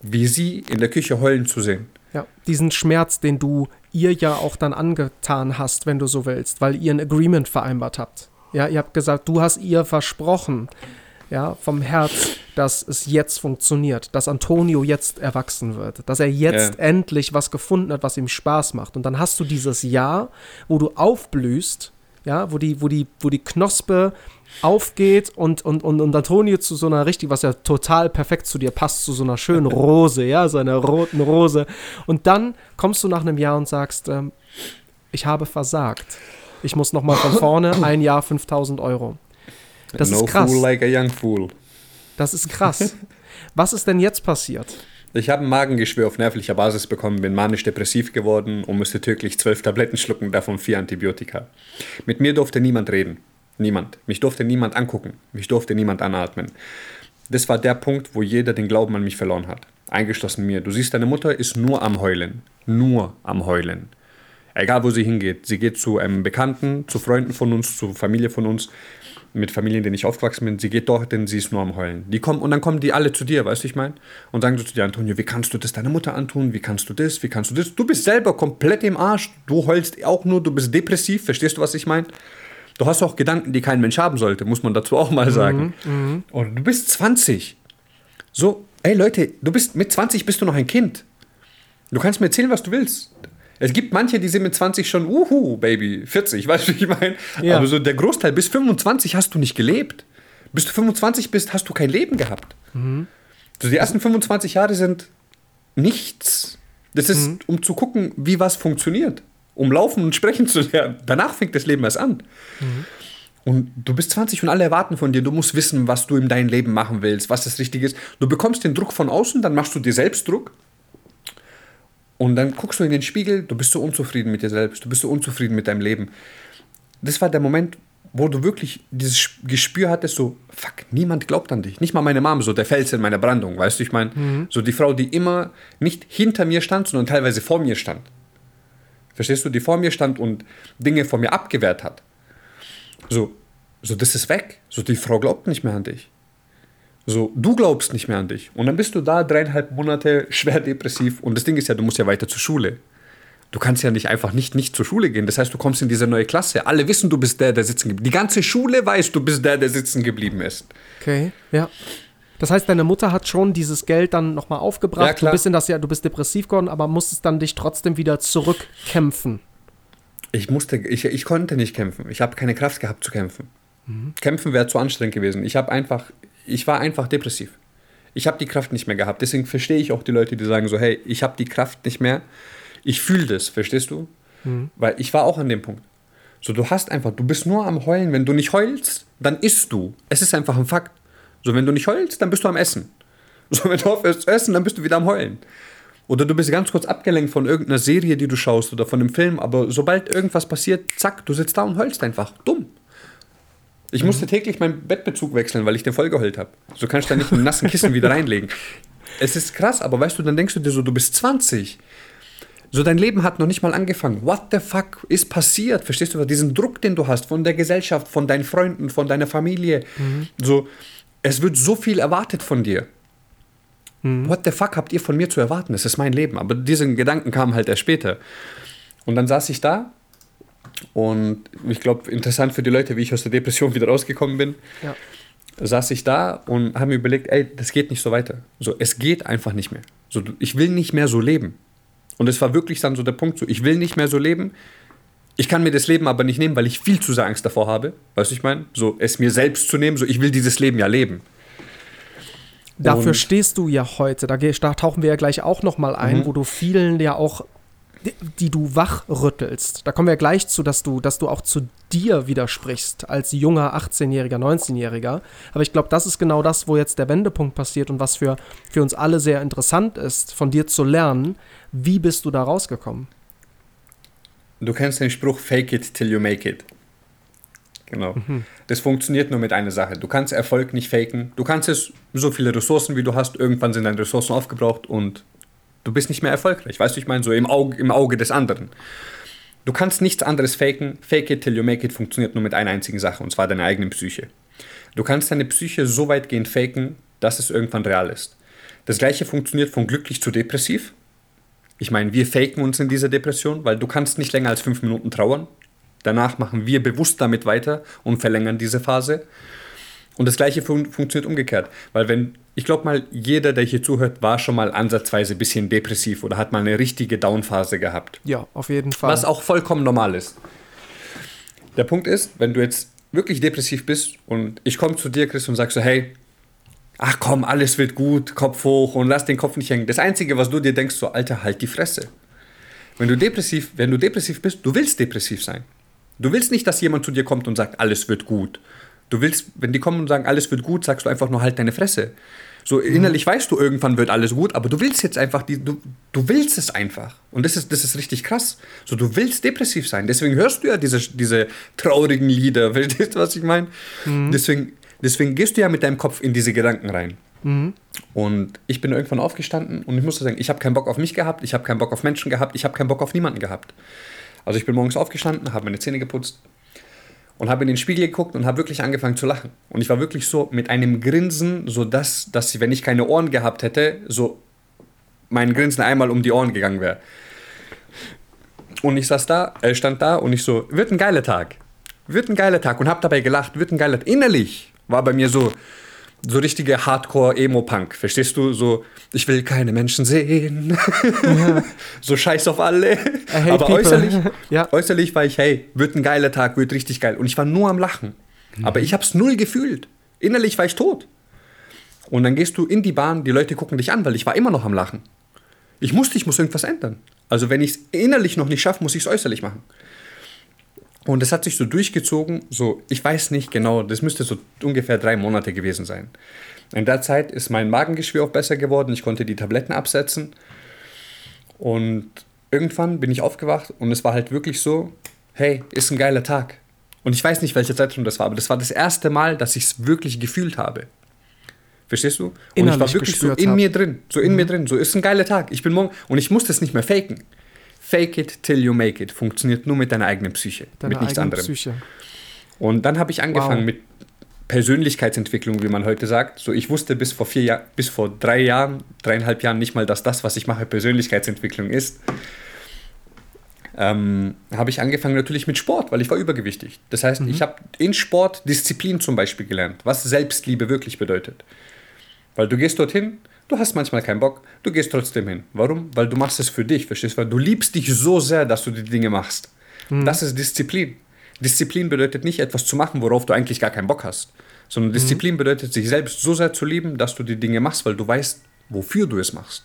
wie sie in der Küche heulen zu sehen. Ja, diesen Schmerz, den du ihr ja auch dann angetan hast, wenn du so willst, weil ihr ein Agreement vereinbart habt. Ja, ihr habt gesagt, du hast ihr versprochen, ja, vom Herz, dass es jetzt funktioniert, dass Antonio jetzt erwachsen wird, dass er jetzt ja. endlich was gefunden hat, was ihm Spaß macht. Und dann hast du dieses Jahr, wo du aufblühst, ja, wo die, wo die, wo die Knospe aufgeht und, und, und, und Antonio zu so einer richtig, was ja total perfekt zu dir passt, zu so einer schönen Rose, ja, so einer roten Rose. Und dann kommst du nach einem Jahr und sagst, ähm, ich habe versagt. Ich muss nochmal von vorne, ein Jahr 5000 Euro. Das no ist krass. Fool like a young fool. Das ist krass. Was ist denn jetzt passiert? Ich habe ein Magengeschwür auf nervlicher Basis bekommen, bin manisch-depressiv geworden und musste täglich zwölf Tabletten schlucken, davon vier Antibiotika. Mit mir durfte niemand reden. Niemand. Mich durfte niemand angucken. Mich durfte niemand anatmen. Das war der Punkt, wo jeder den Glauben an mich verloren hat. Eingeschlossen mir. Du siehst, deine Mutter ist nur am Heulen. Nur am Heulen. Egal, wo sie hingeht. Sie geht zu einem Bekannten, zu Freunden von uns, zu Familie von uns, mit Familien, denen ich aufgewachsen bin. Sie geht dort, denn sie ist nur am Heulen. Die kommen und dann kommen die alle zu dir, weißt du, ich meine? Und sagen so zu dir, Antonio, wie kannst du das deiner Mutter antun? Wie kannst du das? Wie kannst du das? Du bist selber komplett im Arsch. Du heulst auch nur, du bist depressiv. Verstehst du, was ich meine? Du hast auch Gedanken, die kein Mensch haben sollte, muss man dazu auch mal sagen. Mhm, mhm. Und du bist 20. So, ey Leute, du bist mit 20 bist du noch ein Kind. Du kannst mir erzählen, was du willst. Es gibt manche, die sind mit 20 schon, uhu, Baby, 40, weißt du, wie ich meine? Ja. Aber so der Großteil, bis 25 hast du nicht gelebt. Bis du 25 bist, hast du kein Leben gehabt. Mhm. Also die ersten 25 Jahre sind nichts. Das ist, mhm. um zu gucken, wie was funktioniert um laufen und sprechen zu lernen. Danach fängt das Leben erst an. Mhm. Und du bist 20 und alle erwarten von dir, du musst wissen, was du in deinem Leben machen willst, was das Richtige ist. Du bekommst den Druck von außen, dann machst du dir selbst Druck. Und dann guckst du in den Spiegel, du bist so unzufrieden mit dir selbst, du bist so unzufrieden mit deinem Leben. Das war der Moment, wo du wirklich dieses Gespür hattest, so, fuck, niemand glaubt an dich. Nicht mal meine Mom, so der Fels in meiner Brandung, weißt du, ich meine, mhm. so die Frau, die immer nicht hinter mir stand, sondern teilweise vor mir stand. Verstehst du, die vor mir stand und Dinge vor mir abgewehrt hat. So, so das ist weg. So, die Frau glaubt nicht mehr an dich. So, du glaubst nicht mehr an dich. Und dann bist du da dreieinhalb Monate schwer depressiv. Und das Ding ist ja, du musst ja weiter zur Schule. du kannst ja nicht einfach nicht, nicht zur Schule gehen. Das heißt, du kommst in diese neue Klasse. Alle wissen, du bist der, der sitzen geblieben. Die ganze Schule weiß, du bist der, der sitzen geblieben ist. Okay, ja. Das heißt, deine Mutter hat schon dieses Geld dann nochmal aufgebracht. Ja, klar. Du bist in das Jahr, du bist depressiv geworden, aber musstest dann dich trotzdem wieder zurückkämpfen. Ich musste, ich, ich konnte nicht kämpfen. Ich habe keine Kraft gehabt zu kämpfen. Kämpfen wäre zu anstrengend gewesen. Ich habe einfach, ich war einfach depressiv. Ich habe die Kraft nicht mehr gehabt. Deswegen verstehe ich auch die Leute, die sagen so, hey, ich habe die Kraft nicht mehr. Ich fühle das, verstehst du? Weil ich war auch an dem Punkt. So, du hast einfach, du bist nur am Heulen. Wenn du nicht heulst, dann isst du. Es ist einfach ein Fakt. So, wenn du nicht heulst, dann bist du am Essen. So, wenn du aufhörst zu essen, dann bist du wieder am Heulen. Oder du bist ganz kurz abgelenkt von irgendeiner Serie, die du schaust oder von einem Film, aber sobald irgendwas passiert, zack, du sitzt da und heulst einfach. Dumm. Ich musste täglich meinen Bettbezug wechseln, weil ich den voll geheult habe. So kannst du da nicht einen nassen Kissen wieder reinlegen. Es ist krass, aber weißt du, dann denkst du dir so, du bist 20. So, dein Leben hat noch nicht mal angefangen. What the fuck ist passiert? Verstehst du? Diesen Druck, den du hast von der Gesellschaft, von deinen Freunden, von deiner Familie. So, es wird so viel erwartet von dir. What the fuck habt ihr von mir zu erwarten? Das ist mein Leben. Aber diesen Gedanken kamen halt erst später. Und dann saß ich da und ich glaube, interessant für die Leute, wie ich aus der Depression wieder rausgekommen bin, Ja. saß ich da und habe mir überlegt, ey, das geht nicht so weiter. So, es geht einfach nicht mehr. So, ich will nicht mehr so leben. Und es war wirklich dann so der Punkt, so, ich will nicht mehr so leben. Ich kann mir das Leben aber nicht nehmen, weil ich viel zu sehr Angst davor habe. Weißt du, ich meine? So, es mir selbst zu nehmen, so, ich will dieses Leben ja leben. Dafür Und- stehst du ja heute. Da, da tauchen wir ja gleich auch noch mal ein, Mhm. wo du vielen ja auch, die, die du wachrüttelst. Da kommen wir ja gleich zu, dass du, dass du auch zu dir widersprichst als junger 18-Jähriger, 19-Jähriger. Aber ich glaube, das ist genau das, wo jetzt der Wendepunkt passiert und was für, für uns alle sehr interessant ist, von dir zu lernen. Wie bist du da rausgekommen? Du kennst den Spruch, fake it till you make it. Genau. Das funktioniert nur mit einer Sache. Du kannst Erfolg nicht faken. Du kannst es so viele Ressourcen, wie du hast, irgendwann sind deine Ressourcen aufgebraucht und du bist nicht mehr erfolgreich. Weißt du, ich meine, so im Auge, im Auge des anderen. Du kannst nichts anderes faken. Fake it till you make it funktioniert nur mit einer einzigen Sache, und zwar deiner eigenen Psyche. Du kannst deine Psyche so weitgehend faken, dass es irgendwann real ist. Das gleiche funktioniert von glücklich zu depressiv. Ich meine, wir faken uns in dieser Depression, weil du kannst nicht länger als fünf Minuten trauern. Danach machen wir bewusst damit weiter und verlängern diese Phase. Und das gleiche fun funktioniert umgekehrt. Weil wenn, ich glaube mal, jeder, der hier zuhört, war schon mal ansatzweise ein bisschen depressiv oder hat mal eine richtige Downphase gehabt. Ja, auf jeden Fall. Was auch vollkommen normal ist. Der Punkt ist, wenn du jetzt wirklich depressiv bist und ich komme zu dir, Chris, und sag so, hey, ach komm, alles wird gut, Kopf hoch und lass den Kopf nicht hängen. Das Einzige, was du dir denkst, so, Alter, halt die Fresse. Wenn du depressiv, wenn du depressiv bist, du willst depressiv sein. Du willst nicht, dass jemand zu dir kommt und sagt, alles wird gut. Du willst, wenn die kommen und sagen, alles wird gut, sagst du einfach nur halt deine Fresse. So innerlich weißt du, irgendwann wird alles gut, aber du willst jetzt einfach, die, du, du willst es einfach. Und das ist, das ist richtig krass. So, du willst depressiv sein. Deswegen hörst du ja diese, diese traurigen Lieder. Verstehst du, was ich meine? Deswegen, deswegen gehst du ja mit deinem Kopf in diese Gedanken rein. Und ich bin irgendwann aufgestanden und ich musste sagen, ich habe keinen Bock auf mich gehabt, ich habe keinen Bock auf Menschen gehabt, ich habe keinen Bock auf niemanden gehabt. Also ich bin morgens aufgestanden, habe meine Zähne geputzt und habe in den Spiegel geguckt und habe wirklich angefangen zu lachen. Und ich war wirklich so mit einem Grinsen, so dass, dass wenn ich keine Ohren gehabt hätte, so mein Grinsen einmal um die Ohren gegangen wäre. Und ich saß da, äh, stand da und ich so, wird ein geiler Tag. Wird ein geiler Tag und habe dabei gelacht, wird ein geiler Tag. Innerlich war bei mir so, so richtige Hardcore-Emo-Punk. Verstehst du? So, ich will keine Menschen sehen. so scheiß auf alle. Hate Aber people. äußerlich, Ja. äußerlich war ich, hey, wird ein geiler Tag, wird richtig geil. Und ich war nur am Lachen. Aber ich hab's null gefühlt. Innerlich war ich tot. Und dann gehst du in die Bahn, die Leute gucken dich an, weil ich war immer noch am Lachen. Ich musste, ich muss irgendwas ändern. Also wenn ich es innerlich noch nicht schaffe, muss ich es äußerlich machen. Und das hat sich so durchgezogen, so, ich weiß nicht genau, das müsste so ungefähr drei Monate gewesen sein. In der Zeit ist mein Magengeschwür auch besser geworden, ich konnte die Tabletten absetzen. Und irgendwann bin ich aufgewacht und es war halt wirklich so, hey, ist ein geiler Tag. Und ich weiß nicht, welcher Zeitraum das war, aber das war das erste Mal, dass ich es wirklich gefühlt habe. Verstehst du? Und ich war wirklich so in hab. mir drin, so in mir drin, so ist ein geiler Tag. Ich bin morgen und ich muss das nicht mehr faken. Fake it till you make it funktioniert nur mit deiner eigenen Psyche, Deine mit nichts anderem. Psyche. Und dann habe ich angefangen Wow. mit Persönlichkeitsentwicklung, wie man heute sagt. So, ich wusste bis vor vier Jahr, bis vor drei Jahren, dreieinhalb Jahren nicht mal, dass das, was ich mache, Persönlichkeitsentwicklung ist. ähm, habe ich angefangen natürlich mit Sport, weil ich war übergewichtig. Das heißt, mhm. ich habe in Sport Disziplin zum Beispiel gelernt, was Selbstliebe wirklich bedeutet. Weil du gehst dorthin, du hast manchmal keinen Bock, du gehst trotzdem hin. Warum? Weil du machst es für dich, verstehst du? Weil du liebst dich so sehr, dass du die Dinge machst. Mhm. Das ist Disziplin. Disziplin bedeutet nicht etwas zu machen, worauf du eigentlich gar keinen Bock hast, sondern mhm. Disziplin mhm. bedeutet, sich selbst so sehr zu lieben, dass du die Dinge machst, weil du weißt, wofür du es machst.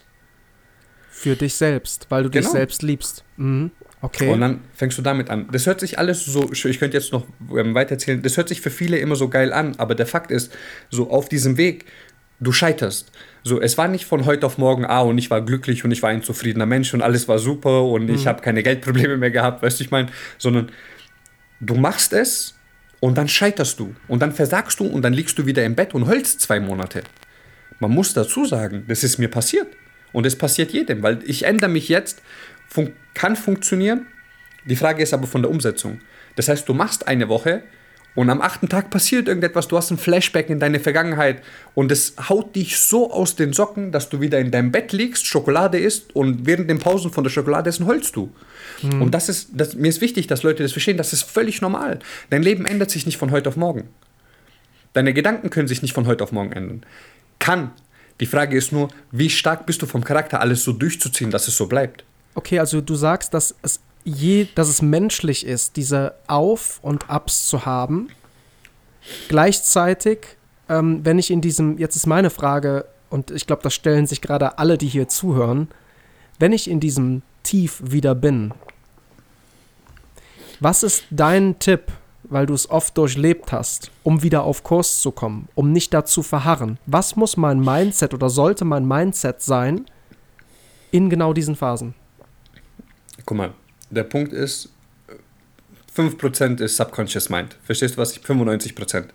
Für dich selbst, weil du genau. dich selbst liebst. Mhm. Okay. Und dann fängst du damit an. Das hört sich alles so, ich könnte jetzt noch ähm, weiter erzählen, das hört sich für viele immer so geil an, aber der Fakt ist, so auf diesem Weg, du scheiterst. So, es war nicht von heute auf morgen, ah, und ich war glücklich und ich war ein zufriedener Mensch und alles war super und mhm. ich habe keine Geldprobleme mehr gehabt, weißt du, ich meine, sondern du machst es und dann scheiterst du und dann versagst du und dann liegst du wieder im Bett und heulst zwei Monate. Man muss dazu sagen, das ist mir passiert. Und es passiert jedem, weil ich ändere mich jetzt, fun kann funktionieren. Die Frage ist aber von der Umsetzung. Das heißt, du machst eine Woche und am achten Tag passiert irgendetwas, du hast ein Flashback in deine Vergangenheit und es haut dich so aus den Socken, dass du wieder in deinem Bett liegst, Schokolade isst und während den Pausen von der Schokolade essen holst du. Mhm. Und das ist, das, mir ist wichtig, dass Leute das verstehen, das ist völlig normal. Dein Leben ändert sich nicht von heute auf morgen. Deine Gedanken können sich nicht von heute auf morgen ändern. Kann. Die Frage ist nur, wie stark bist du vom Charakter, alles so durchzuziehen, dass es so bleibt. Okay, also du sagst, dass es je, dass es menschlich ist, diese Auf- und Abs zu haben. Gleichzeitig, ähm, wenn ich in diesem, jetzt ist meine Frage, und ich glaube, das stellen sich gerade alle, die hier zuhören, wenn ich in diesem Tief wieder bin, was ist dein Tipp, weil du es oft durchlebt hast, um wieder auf Kurs zu kommen, um nicht dazu verharren? Was muss mein Mindset oder sollte mein Mindset sein in genau diesen Phasen? Guck mal, der Punkt ist, 5% ist Subconscious Mind. Verstehst du was? 95%.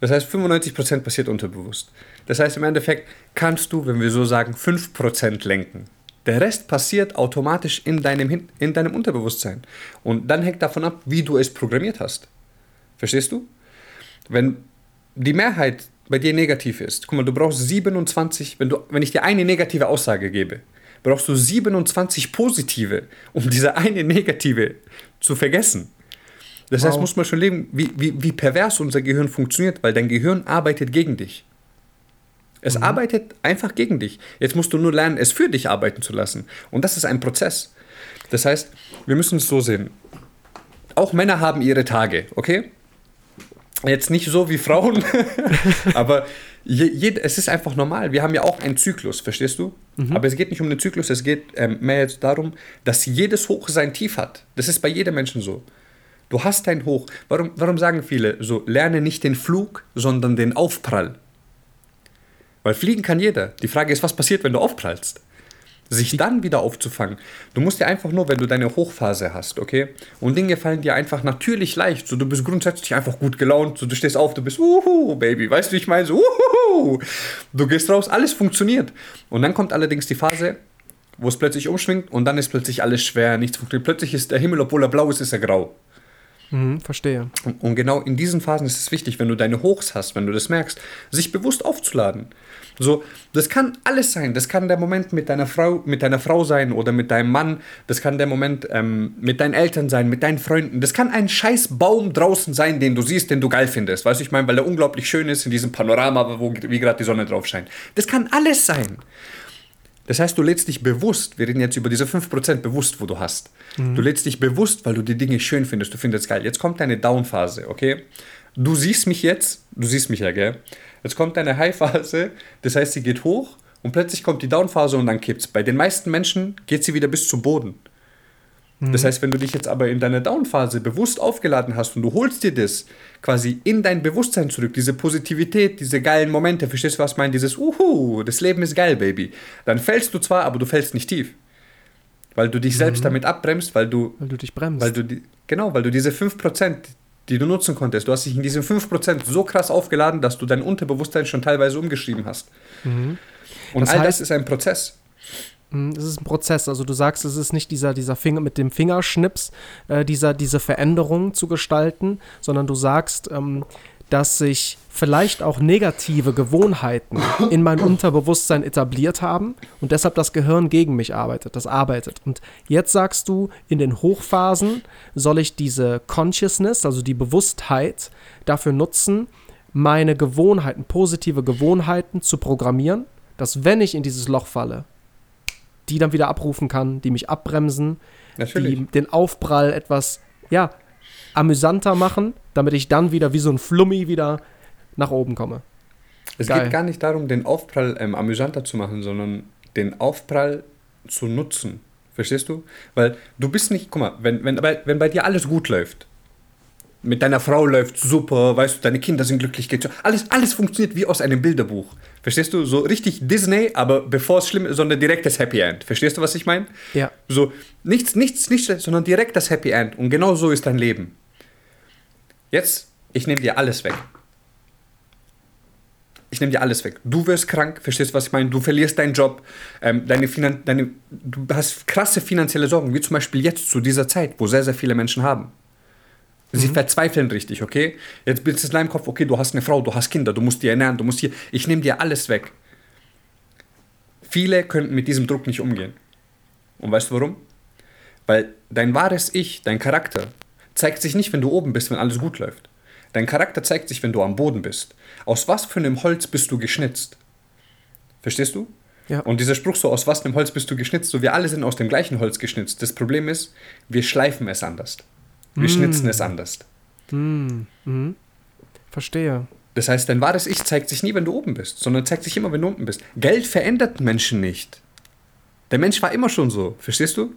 Das heißt, 95% passiert unterbewusst. Das heißt, im Endeffekt kannst du, wenn wir so sagen, 5% lenken. Der Rest passiert automatisch in deinem, in deinem Unterbewusstsein. Und dann hängt davon ab, wie du es programmiert hast. Verstehst du? Wenn die Mehrheit bei dir negativ ist, guck mal, du brauchst 27, wenn, du, wenn ich dir eine negative Aussage gebe, brauchst du 27 positive, um diese eine negative zu vergessen. Das wow. heißt, muss man schon leben, wie, wie, wie pervers unser Gehirn funktioniert, weil dein Gehirn arbeitet gegen dich. Es mhm. arbeitet einfach gegen dich. Jetzt musst du nur lernen, es für dich arbeiten zu lassen. Und das ist ein Prozess. Das heißt, wir müssen es so sehen. Auch Männer haben ihre Tage, okay? Jetzt nicht so wie Frauen, aber je, je, es ist einfach normal. Wir haben ja auch einen Zyklus, verstehst du? Mhm. Aber es geht nicht um den Zyklus, es geht ähm, mehr jetzt darum, dass jedes Hoch sein Tief hat. Das ist bei jedem Menschen so. Du hast ein Hoch. Warum, warum sagen viele so, lerne nicht den Flug, sondern den Aufprall? Weil fliegen kann jeder. Die Frage ist, was passiert, wenn du aufprallst? Sich dann wieder aufzufangen. Du musst ja einfach nur, wenn du deine Hochphase hast, okay? Und Dinge fallen dir einfach natürlich leicht. So, du bist grundsätzlich einfach gut gelaunt. So, du stehst auf, du bist, uhu, Baby. Weißt du, wie ich meine? So, uhu. Du gehst raus, alles funktioniert. Und dann kommt allerdings die Phase, wo es plötzlich umschwingt und dann ist plötzlich alles schwer, nichts funktioniert. Plötzlich ist der Himmel, obwohl er blau ist, ist er grau. Mhm, verstehe. Und, und genau in diesen Phasen ist es wichtig, wenn du deine Hochs hast, wenn du das merkst, sich bewusst aufzuladen. So, das kann alles sein. Das kann der Moment mit deiner Frau, mit deiner Frau sein oder mit deinem Mann. Das kann der Moment ähm, mit deinen Eltern sein, mit deinen Freunden. Das kann ein scheiß Baum draußen sein, den du siehst, den du geil findest. Weißt du, ich meine, weil der unglaublich schön ist in diesem Panorama, wo wie gerade die Sonne drauf scheint. Das kann alles sein. Das heißt, du lädst dich bewusst, wir reden jetzt über diese 5% bewusst, wo du hast. Mhm. Du lädst dich bewusst, weil du die Dinge schön findest, du findest es geil. Jetzt kommt deine Down-Phase, okay? Du siehst mich jetzt, du siehst mich ja, gell? Jetzt kommt deine High-Phase, das heißt, sie geht hoch und plötzlich kommt die Down-Phase und dann kippt es. Bei den meisten Menschen geht sie wieder bis zum Boden. Mhm. Das heißt, wenn du dich jetzt aber in deiner Down-Phase bewusst aufgeladen hast und du holst dir das quasi in dein Bewusstsein zurück, diese Positivität, diese geilen Momente, verstehst du, was ich meine? Dieses Uhu, das Leben ist geil, Baby. Dann fällst du zwar, aber du fällst nicht tief. Weil du dich selbst mhm. damit abbremst, weil du. Weil du dich bremst. Weil du die, genau, weil du diese 5%, die du nutzen konntest. Du hast dich in diesen 5% so krass aufgeladen, dass du dein Unterbewusstsein schon teilweise umgeschrieben hast. Mhm. Und das all heißt, das ist ein Prozess. Mhm, es ist ein Prozess. Also du sagst, es ist nicht dieser, dieser Finger mit dem Fingerschnips, äh, dieser, diese Veränderung zu gestalten, sondern du sagst, ähm, dass sich vielleicht auch negative Gewohnheiten in mein Unterbewusstsein etabliert haben und deshalb das Gehirn gegen mich arbeitet, das arbeitet. Und jetzt sagst du, in den Hochphasen soll ich diese Consciousness, also die Bewusstheit, dafür nutzen, meine Gewohnheiten, positive Gewohnheiten zu programmieren, dass wenn ich in dieses Loch falle, die dann wieder abrufen kann, die mich abbremsen, Natürlich. die den Aufprall etwas, ja, amüsanter machen, damit ich dann wieder wie so ein Flummi wieder nach oben komme. Es Geil. geht gar nicht darum, den Aufprall ähm, amüsanter zu machen, sondern den Aufprall zu nutzen. Verstehst du? Weil du bist nicht, guck mal, wenn, wenn, wenn bei dir alles gut läuft, mit deiner Frau läuft super, weißt du, deine Kinder sind glücklich, geht so, alles, alles funktioniert wie aus einem Bilderbuch. Verstehst du? So richtig Disney, aber bevor es schlimm ist, sondern direkt das Happy End. Verstehst du, was ich meine? Ja. So, nichts, nichts, nichts, sondern direkt das Happy End. Und genau so ist dein Leben. Jetzt, ich nehme dir alles weg. Ich nehme dir alles weg. Du wirst krank, verstehst du, was ich meine? Du verlierst deinen Job, ähm, deine Finan deine, du hast krasse finanzielle Sorgen, wie zum Beispiel jetzt zu dieser Zeit, wo sehr, sehr viele Menschen haben. Sie verzweifeln richtig, okay? Jetzt bist du in deinem Kopf, okay, du hast eine Frau, du hast Kinder, du musst die ernähren, du musst hier. Ich nehme dir alles weg. Viele könnten mit diesem Druck nicht umgehen. Und weißt du warum? Weil dein wahres Ich, dein Charakter, zeigt sich nicht, wenn du oben bist, wenn alles gut läuft. Dein Charakter zeigt sich, wenn du am Boden bist. Aus was für einem Holz bist du geschnitzt? Verstehst du? Ja. Und dieser Spruch so, aus was für einem Holz bist du geschnitzt? So, wir alle sind aus dem gleichen Holz geschnitzt. Das Problem ist, wir schleifen es anders. Wir schnitzen es anders. Verstehe. Das heißt, dein wahres Ich zeigt sich nie, wenn du oben bist, sondern zeigt sich immer, wenn du unten bist. Geld verändert Menschen nicht. Der Mensch war immer schon so, verstehst du?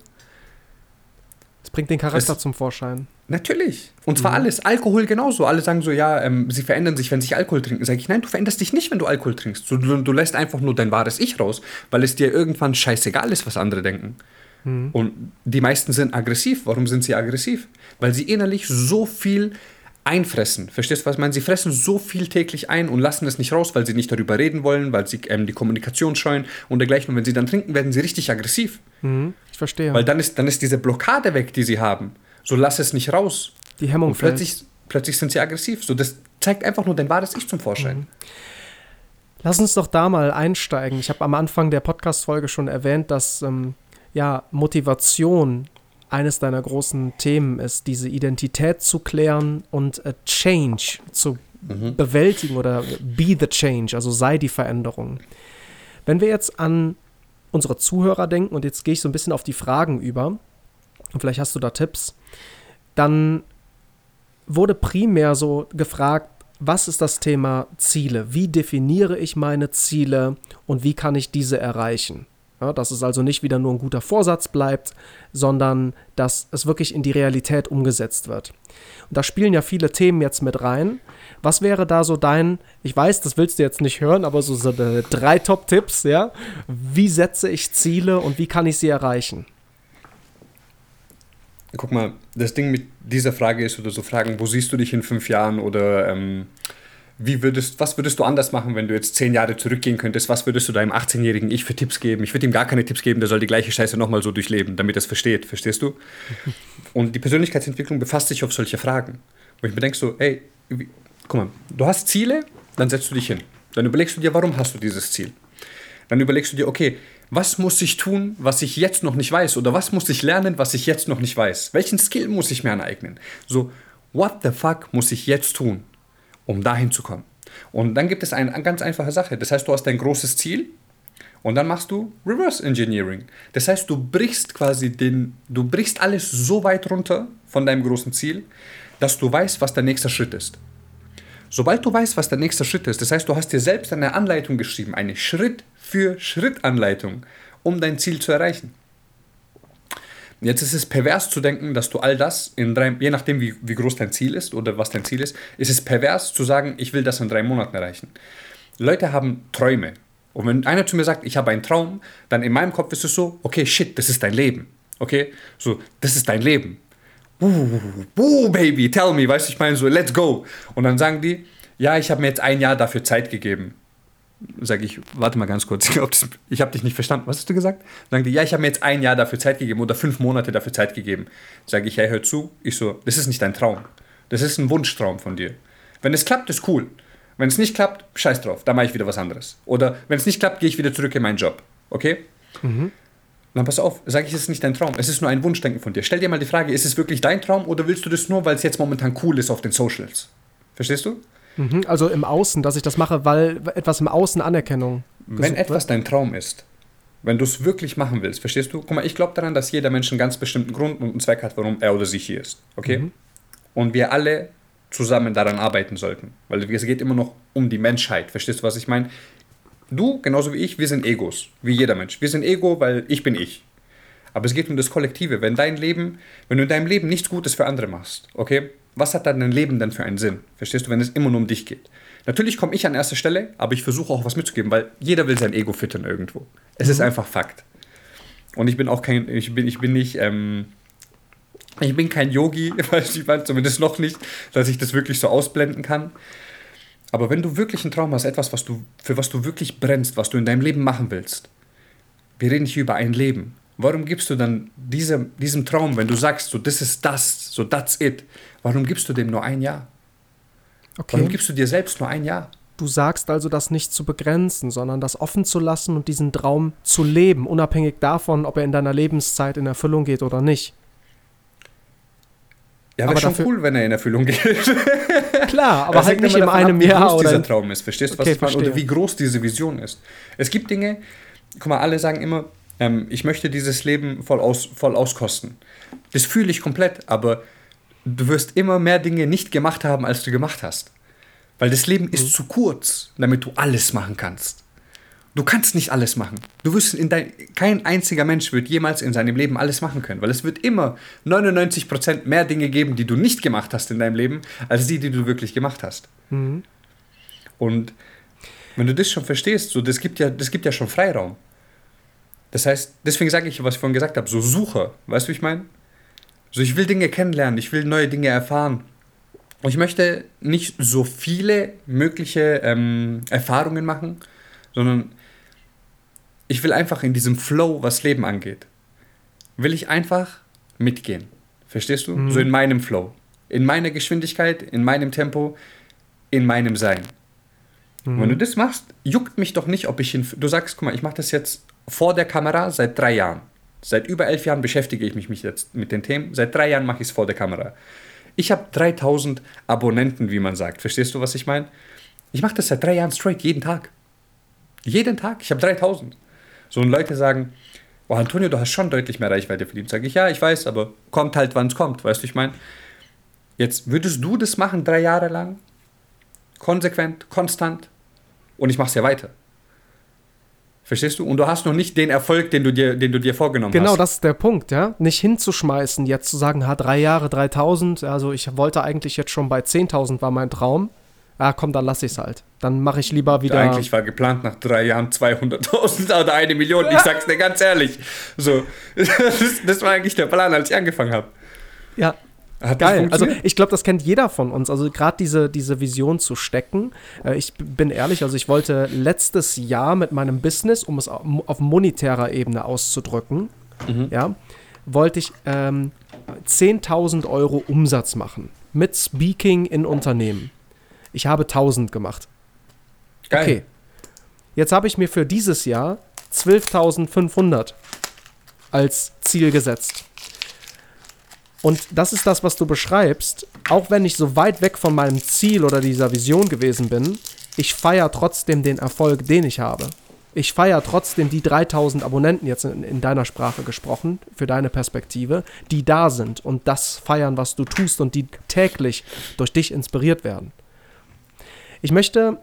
Es bringt den Charakter Es- zum Vorschein. Natürlich. Und zwar alles. Alkohol genauso. Alle sagen so, ja, ähm, sie verändern sich, wenn sie Alkohol trinken. Sag ich, nein, du veränderst dich nicht, wenn du Alkohol trinkst. Du, du, du lässt einfach nur dein wahres Ich raus, weil es dir irgendwann scheißegal ist, was andere denken. Und die meisten sind aggressiv. Warum sind sie aggressiv? Weil sie innerlich so viel einfressen. Verstehst du, was ich meine? Sie fressen so viel täglich ein und lassen es nicht raus, weil sie nicht darüber reden wollen, weil sie ähm, die Kommunikation scheuen und dergleichen. Und wenn sie dann trinken, werden sie richtig aggressiv. Mhm. Ich verstehe. Weil dann ist, dann ist diese Blockade weg, die sie haben. So lass es nicht raus. die Hemmung Und plötzlich, plötzlich sind sie aggressiv. So, das zeigt einfach nur dein wahres Ich zum Vorschein. Lass uns doch da mal einsteigen. Ich habe am Anfang der Podcast-Folge schon erwähnt, dass ähm, ja, Motivation eines deiner großen Themen ist, diese Identität zu klären und äh, Change zu bewältigen oder be the change, also sei die Veränderung. Wenn wir jetzt an unsere Zuhörer denken und jetzt gehe ich so ein bisschen auf die Fragen über und vielleicht hast du da Tipps, dann wurde primär so gefragt, was ist das Thema Ziele? Wie definiere ich meine Ziele und wie kann ich diese erreichen? Ja, dass es also nicht wieder nur ein guter Vorsatz bleibt, sondern dass es wirklich in die Realität umgesetzt wird. Und da spielen ja viele Themen jetzt mit rein. Was wäre da so dein, ich weiß, das willst du jetzt nicht hören, aber so, so äh, drei Top-Tipps, ja? Wie setze ich Ziele und wie kann ich sie erreichen? Guck mal, das Ding mit dieser Frage ist oder so Fragen, wo siehst du dich in fünf Jahren oder ähm, wie würdest, was würdest du anders machen, wenn du jetzt zehn Jahre zurückgehen könntest? Was würdest du deinem 18-jährigen Ich für Tipps geben? Ich würde ihm gar keine Tipps geben, der soll die gleiche Scheiße nochmal so durchleben, damit er es versteht, verstehst du? Und die Persönlichkeitsentwicklung befasst sich auf solche Fragen. Wo ich mir denke so, ey, wie, guck mal, du hast Ziele, dann setzt du dich hin. Dann überlegst du dir, warum hast du dieses Ziel? Dann überlegst du dir, okay, was muss ich tun, was ich jetzt noch nicht weiß? Oder was muss ich lernen, was ich jetzt noch nicht weiß? Welchen Skill muss ich mir aneignen? So, what the fuck muss ich jetzt tun, um dahin zu kommen? Und dann gibt es eine, ganz einfache Sache. Das heißt, du hast dein großes Ziel und dann machst du Reverse Engineering. Das heißt, du brichst quasi den, du brichst alles so weit runter von deinem großen Ziel, dass du weißt, was der nächste Schritt ist. Sobald du weißt, was der nächste Schritt ist, das heißt, du hast dir selbst eine Anleitung geschrieben, eine Schritt-für-Schritt-Anleitung, um dein Ziel zu erreichen. Jetzt ist es pervers zu denken, dass du all das in drei, je nachdem wie, wie groß dein Ziel ist oder was dein Ziel ist, ist es pervers zu sagen, ich will das in drei Monaten erreichen. Leute haben Träume. Und wenn einer zu mir sagt, ich habe einen Traum, dann in meinem Kopf ist es so, okay, shit, das ist dein Leben. Okay? So, das ist dein Leben. Uh, uh, Baby, tell me, weißt du, ich meine so, let's go. Und dann sagen die, ja, ich habe mir jetzt ein Jahr dafür Zeit gegeben. Sag ich, warte mal ganz kurz, ich, ich habe dich nicht verstanden. Was hast du gesagt? Sagen die, ja, ich habe mir jetzt ein Jahr dafür Zeit gegeben oder fünf Monate dafür Zeit gegeben. Sage ich, hey, hör zu. Ich so, das ist nicht dein Traum. Das ist ein Wunschtraum von dir. Wenn es klappt, ist cool. Wenn es nicht klappt, scheiß drauf, dann mache ich wieder was anderes. Oder wenn es nicht klappt, gehe ich wieder zurück in meinen Job. Okay? Mhm. Dann pass auf, sage ich, es ist nicht dein Traum. Es ist nur ein Wunschdenken von dir. Stell dir mal die Frage, ist es wirklich dein Traum oder willst du das nur, weil es jetzt momentan cool ist auf den Socials? Verstehst du? Mhm, also im Außen, dass ich das mache, weil etwas im Außen Anerkennung. Wenn etwas wird. dein Traum ist, wenn du es wirklich machen willst, verstehst du? Guck mal, ich glaube daran, dass jeder Mensch einen ganz bestimmten Grund und einen Zweck hat, warum er oder sie hier ist. Okay? Mhm. Und wir alle zusammen daran arbeiten sollten. Weil es geht immer noch um die Menschheit. Verstehst du, was ich meine? Du, genauso wie ich, wir sind Egos. Wie jeder Mensch. Wir sind Ego, weil ich bin ich. Aber es geht um das Kollektive. Wenn dein Leben, wenn du in deinem Leben nichts Gutes für andere machst, okay? Was hat dein Leben dann für einen Sinn? Verstehst du, wenn es immer nur um dich geht? Natürlich komme ich an erster Stelle, aber ich versuche auch was mitzugeben, weil jeder will sein Ego füttern irgendwo. Es mhm. ist einfach Fakt. Und ich bin auch kein, ich bin, ich bin nicht, ähm, ich bin kein Yogi, weiß ich meine, zumindest noch nicht, dass ich das wirklich so ausblenden kann. Aber wenn du wirklich einen Traum hast, etwas, was du, für was du wirklich brennst, was du in deinem Leben machen willst, wir reden hier über ein Leben. Warum gibst du dann diesem, diesem Traum, wenn du sagst, so das ist das, so that's it, warum gibst du dem nur ein Jahr? Okay. Warum gibst du dir selbst nur ein Jahr? Du sagst also, das nicht zu begrenzen, sondern das offen zu lassen und diesen Traum zu leben, unabhängig davon, ob er in deiner Lebenszeit in Erfüllung geht oder nicht. Ja, wäre schon cool, wenn er in Erfüllung geht. Klar, aber halt nicht in einem ab, Jahr. Wie groß oder dieser Traum ist, verstehst du, okay, was ich meine? Oder wie groß diese Vision ist. Es gibt Dinge, guck mal, alle sagen immer, ähm, ich möchte dieses Leben voll, aus, voll auskosten. Das fühle ich komplett, aber du wirst immer mehr Dinge nicht gemacht haben, als du gemacht hast. Weil das Leben mhm. ist zu kurz, damit du alles machen kannst. Du kannst nicht alles machen. Du wirst in dein, kein einziger Mensch wird jemals in seinem Leben alles machen können, weil es wird immer 99% mehr Dinge geben, die du nicht gemacht hast in deinem Leben, als die, die du wirklich gemacht hast. Mhm. Und wenn du das schon verstehst, so das gibt ja, das gibt ja schon Freiraum. Das heißt, deswegen sage ich, was ich vorhin gesagt habe, so Suche, weißt du, wie ich meine? So, ich will Dinge kennenlernen, ich will neue Dinge erfahren. Und ich möchte nicht so viele mögliche ähm, Erfahrungen machen, sondern ich will einfach in diesem Flow, was Leben angeht, will ich einfach mitgehen. Verstehst du? Mhm. So in meinem Flow. In meiner Geschwindigkeit, in meinem Tempo, in meinem Sein. Mhm. Wenn du das machst, juckt mich doch nicht, ob ich in. Du sagst, guck mal, ich mache das jetzt vor der Kamera seit drei Jahren. Seit über elf Jahren beschäftige ich mich jetzt mit den Themen. Seit drei Jahren mache ich es vor der Kamera. Ich habe 3000 Abonnenten, wie man sagt. Verstehst du, was ich meine? Ich mache das seit drei Jahren straight, jeden Tag. Jeden Tag. Ich habe 3000. So und Leute sagen, oh Antonio, du hast schon deutlich mehr Reichweite verdient. Sage ich, ja, ich weiß, aber kommt halt, wann es kommt. Weißt du, ich meine? Jetzt würdest du das machen, drei Jahre lang? Konsequent, konstant? Und ich mache es ja weiter. Verstehst du? Und du hast noch nicht den Erfolg, den du dir, den du dir vorgenommen genau, hast. Genau, das ist der Punkt, ja. Nicht hinzuschmeißen, jetzt zu sagen, ha, drei Jahre, 3000, also ich wollte eigentlich jetzt schon bei 10.000 war mein Traum. Ja, komm, dann lass ich es halt. Dann mache ich lieber wieder. Eigentlich war geplant nach drei Jahren 200.000 oder eine Million. Ich sag's dir ganz ehrlich. So, das, das war eigentlich der Plan, als ich angefangen habe. Ja, hat Geil. Also ich glaube, das kennt jeder von uns. Also gerade diese, diese Vision zu stecken. Äh, ich bin ehrlich, also ich wollte letztes Jahr mit meinem Business, um es auf monetärer Ebene auszudrücken, mhm. ja, wollte ich ähm, 10.000 Euro Umsatz machen mit Speaking in Unternehmen. Ich habe 1000 gemacht. Geil. Okay. Jetzt habe ich mir für dieses Jahr 12.500 als Ziel gesetzt. Und das ist das, was du beschreibst. Auch wenn ich so weit weg von meinem Ziel oder dieser Vision gewesen bin, ich feiere trotzdem den Erfolg, den ich habe. Ich feiere trotzdem die 3000 Abonnenten, jetzt in, in, deiner Sprache gesprochen, für deine Perspektive, die da sind und das feiern, was du tust und die täglich durch dich inspiriert werden. Ich möchte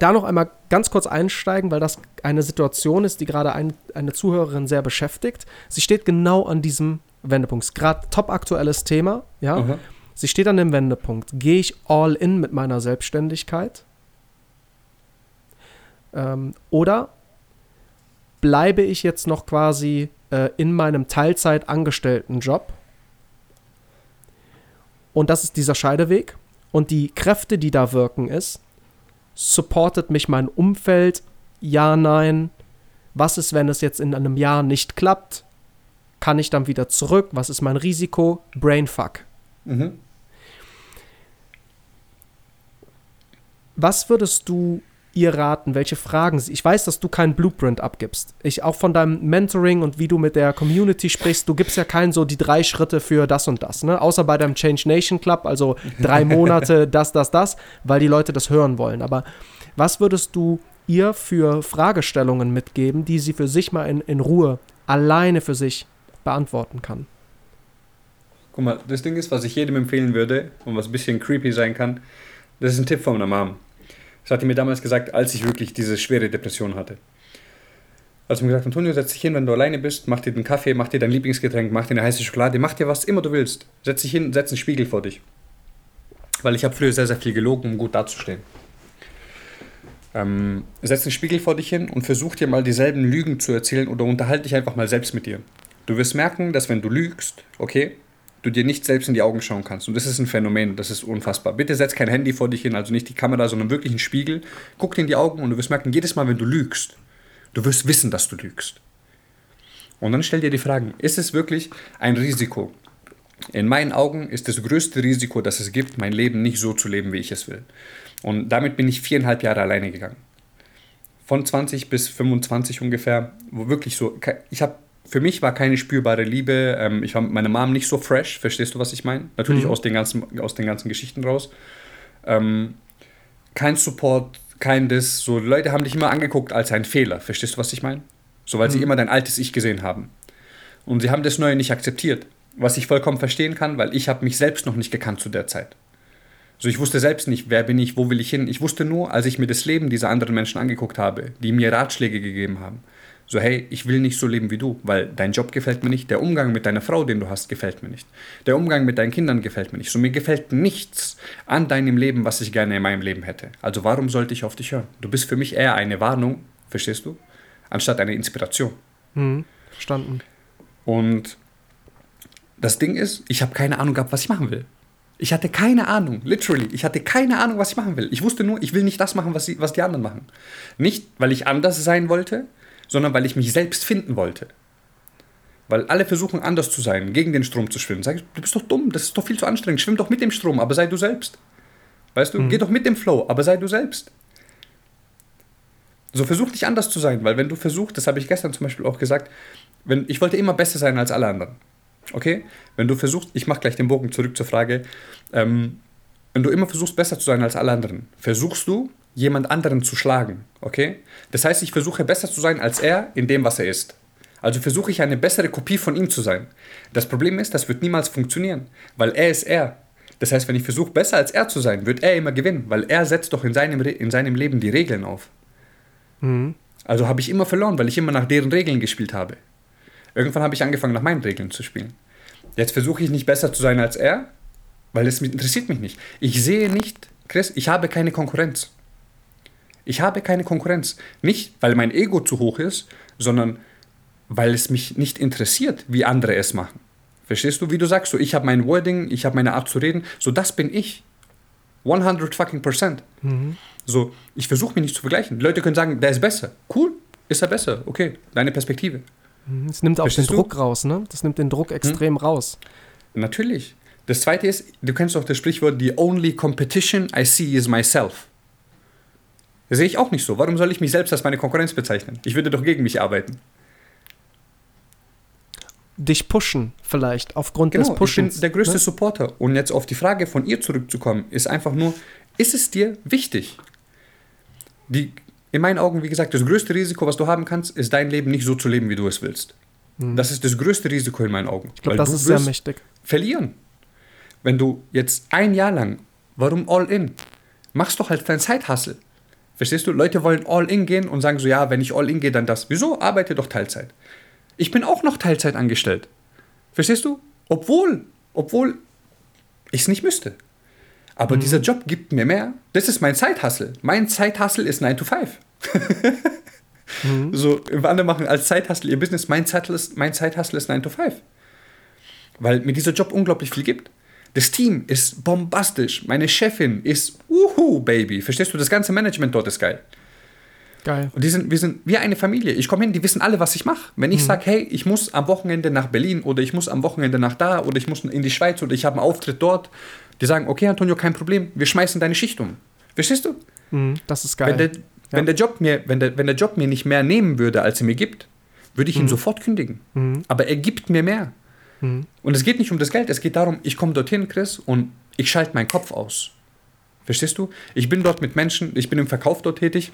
da noch einmal ganz kurz einsteigen, weil das eine Situation ist, die gerade ein, eine Zuhörerin sehr beschäftigt. Sie steht genau an diesem Wendepunkt. Gerade top aktuelles Thema, ja. Mhm. Sie steht an dem Wendepunkt. Gehe ich all in mit meiner Selbstständigkeit? Ähm, oder bleibe ich jetzt noch quasi äh, in meinem Teilzeit-angestellten Job? Und das ist dieser Scheideweg. Und die Kräfte, die da wirken, ist, supportet mich mein Umfeld? Ja, nein. Was ist, wenn es jetzt in einem Jahr nicht klappt? Kann ich dann wieder zurück? Was ist mein Risiko? Brainfuck. Mhm. Was würdest du ihr raten, welche Fragen sie. Ich weiß, dass du keinen Blueprint abgibst. Ich auch von deinem Mentoring und wie du mit der Community sprichst, du gibst ja keinen so die drei Schritte für das und das, ne? Außer bei deinem Change Nation Club, also drei Monate, das, das, das, weil die Leute das hören wollen. Aber was würdest du ihr für Fragestellungen mitgeben, die sie für sich mal in, in Ruhe alleine für sich beantworten kann? Guck mal, das Ding ist, was ich jedem empfehlen würde und was ein bisschen creepy sein kann, das ist ein Tipp von meiner Mom. Das hat er mir damals gesagt, als ich wirklich diese schwere Depression hatte. Also mir gesagt, Antonio, setz dich hin, wenn du alleine bist, mach dir den Kaffee, mach dir dein Lieblingsgetränk, mach dir eine heiße Schokolade, mach dir was immer du willst. Setz dich hin, setz einen Spiegel vor dich. Weil ich habe früher sehr, sehr viel gelogen, um gut dazustehen. Ähm, setz einen Spiegel vor dich hin und versuch dir mal dieselben Lügen zu erzählen oder unterhalte dich einfach mal selbst mit dir. Du wirst merken, dass wenn du lügst, okay, du dir nicht selbst in die Augen schauen kannst. Und das ist ein Phänomen, das ist unfassbar. Bitte setz kein Handy vor dich hin, also nicht die Kamera, sondern wirklich einen Spiegel. Guck dir in die Augen und du wirst merken, jedes Mal, wenn du lügst, du wirst wissen, dass du lügst. Und dann stell dir die Fragen, ist es wirklich ein Risiko? In meinen Augen ist das größte Risiko, das es gibt, mein Leben nicht so zu leben, wie ich es will. Und damit bin ich viereinhalb Jahre alleine gegangen. Von 20 bis 25 ungefähr, wo wirklich so, ich habe für mich war keine spürbare Liebe. Ähm, ich war mit meiner Mom nicht so fresh, verstehst du, was ich meine? Natürlich mhm. aus, den ganzen, aus den ganzen Geschichten raus. Ähm, kein Support, kein Diss. So, Leute haben dich immer angeguckt als ein Fehler, verstehst du, was ich meine? So, weil mhm. sie immer dein altes Ich gesehen haben. Und sie haben das Neue nicht akzeptiert. Was ich vollkommen verstehen kann, weil ich habe mich selbst noch nicht gekannt zu der Zeit. So, ich wusste selbst nicht, wer bin ich, wo will ich hin. Ich wusste nur, als ich mir das Leben dieser anderen Menschen angeguckt habe, die mir Ratschläge gegeben haben, so, hey, ich will nicht so leben wie du, weil dein Job gefällt mir nicht, der Umgang mit deiner Frau, den du hast, gefällt mir nicht. Der Umgang mit deinen Kindern gefällt mir nicht. So, mir gefällt nichts an deinem Leben, was ich gerne in meinem Leben hätte. Also warum sollte ich auf dich hören? Du bist für mich eher eine Warnung, verstehst du? Anstatt eine Inspiration. Mhm, verstanden. Und das Ding ist, ich habe keine Ahnung gehabt, was ich machen will. Ich hatte keine Ahnung, literally. Ich hatte keine Ahnung, was ich machen will. Ich wusste nur, ich will nicht das machen, was, sie, was die anderen machen. Nicht, weil ich anders sein wollte, sondern weil ich mich selbst finden wollte. Weil alle versuchen anders zu sein, gegen den Strom zu schwimmen. Sag ich, du bist doch dumm, das ist doch viel zu anstrengend. Schwimm doch mit dem Strom, aber sei du selbst. Weißt du, mhm. geh doch mit dem Flow, aber sei du selbst. So versuch nicht anders zu sein, weil wenn du versuchst, das habe ich gestern zum Beispiel auch gesagt, wenn, ich wollte immer besser sein als alle anderen. Okay? Wenn du versuchst, ich mache gleich den Bogen zurück zur Frage, ähm, wenn du immer versuchst, besser zu sein als alle anderen, versuchst du, jemand anderen zu schlagen. Okay? Das heißt, ich versuche besser zu sein als er in dem, was er ist. Also versuche ich eine bessere Kopie von ihm zu sein. Das Problem ist, das wird niemals funktionieren, weil er ist er. Das heißt, wenn ich versuche, besser als er zu sein, wird er immer gewinnen, weil er setzt doch in seinem, in seinem Leben die Regeln auf. Mhm. Also habe ich immer verloren, weil ich immer nach deren Regeln gespielt habe. Irgendwann habe ich angefangen, nach meinen Regeln zu spielen. Jetzt versuche ich nicht besser zu sein als er, weil es interessiert mich nicht. Ich sehe nicht, Chris, ich habe keine Konkurrenz. Ich habe keine Konkurrenz. Nicht, weil mein Ego zu hoch ist, sondern weil es mich nicht interessiert, wie andere es machen. Verstehst du, wie du sagst, so ich habe mein Wording, ich habe meine Art zu reden, so das bin ich. 100 fucking Percent. Mhm. So, ich versuche mich nicht zu vergleichen. Leute können sagen, der ist besser. Cool, ist er besser. Okay, deine Perspektive. Es mhm, nimmt auch Verstehst den Druck raus, ne? Das nimmt den Druck extrem hm? raus. Natürlich. Das zweite ist, du kennst doch das Sprichwort, the only competition I see is myself. Das sehe ich auch nicht so. Warum soll ich mich selbst als meine Konkurrenz bezeichnen? Ich würde doch gegen mich arbeiten. Dich pushen, vielleicht, aufgrund genau, des Pushens. Ich bin der größte ne? Supporter. Und jetzt auf die Frage von ihr zurückzukommen, ist einfach nur, ist es dir wichtig? Die, in meinen Augen, wie gesagt, das größte Risiko, was du haben kannst, ist dein Leben nicht so zu leben, wie du es willst. Hm. Das ist das größte Risiko in meinen Augen. Ich glaube, das ist sehr mächtig. Verlieren. Wenn du jetzt ein Jahr lang, warum all in? Machst doch halt dein Zeithassel. Verstehst du? Leute wollen all in gehen und sagen so, ja, wenn ich all in gehe, dann das. Wieso? Arbeite doch Teilzeit. Ich bin auch noch Teilzeit angestellt. Verstehst du? Obwohl, obwohl ich es nicht müsste. Aber mhm. dieser Job gibt mir mehr. Das ist mein Zeithassel. Mein Zeithassel ist 9 to 5. mhm. So, andere machen als Zeithassel ihr Business. Mein Zeithassel ist, mein Zeithassel ist 9 to 5. Weil mir dieser Job unglaublich viel gibt. Das Team ist bombastisch. Meine Chefin ist uhu, Baby. Verstehst du? Das ganze Management dort ist geil. Geil. Und die sind, wir sind wie eine Familie. Ich komme hin, die wissen alle, was ich mache. Wenn ich mhm. sage, hey, ich muss am Wochenende nach Berlin oder ich muss am Wochenende nach da oder ich muss in die Schweiz oder ich habe einen Auftritt dort, die sagen, okay, Antonio, kein Problem, wir schmeißen deine Schicht um. Verstehst du? Mhm, das ist geil. Wenn der, wenn, der Job mir, wenn, der, wenn der Job mir nicht mehr nehmen würde, als er mir gibt, würde ich ihn Mhm. sofort kündigen. Aber er gibt mir mehr. Mhm. Und es geht nicht um das Geld, es geht darum, ich komme dorthin, Chris, und ich schalte meinen Kopf aus. Verstehst du? Ich bin dort mit Menschen, ich bin im Verkauf dort tätig.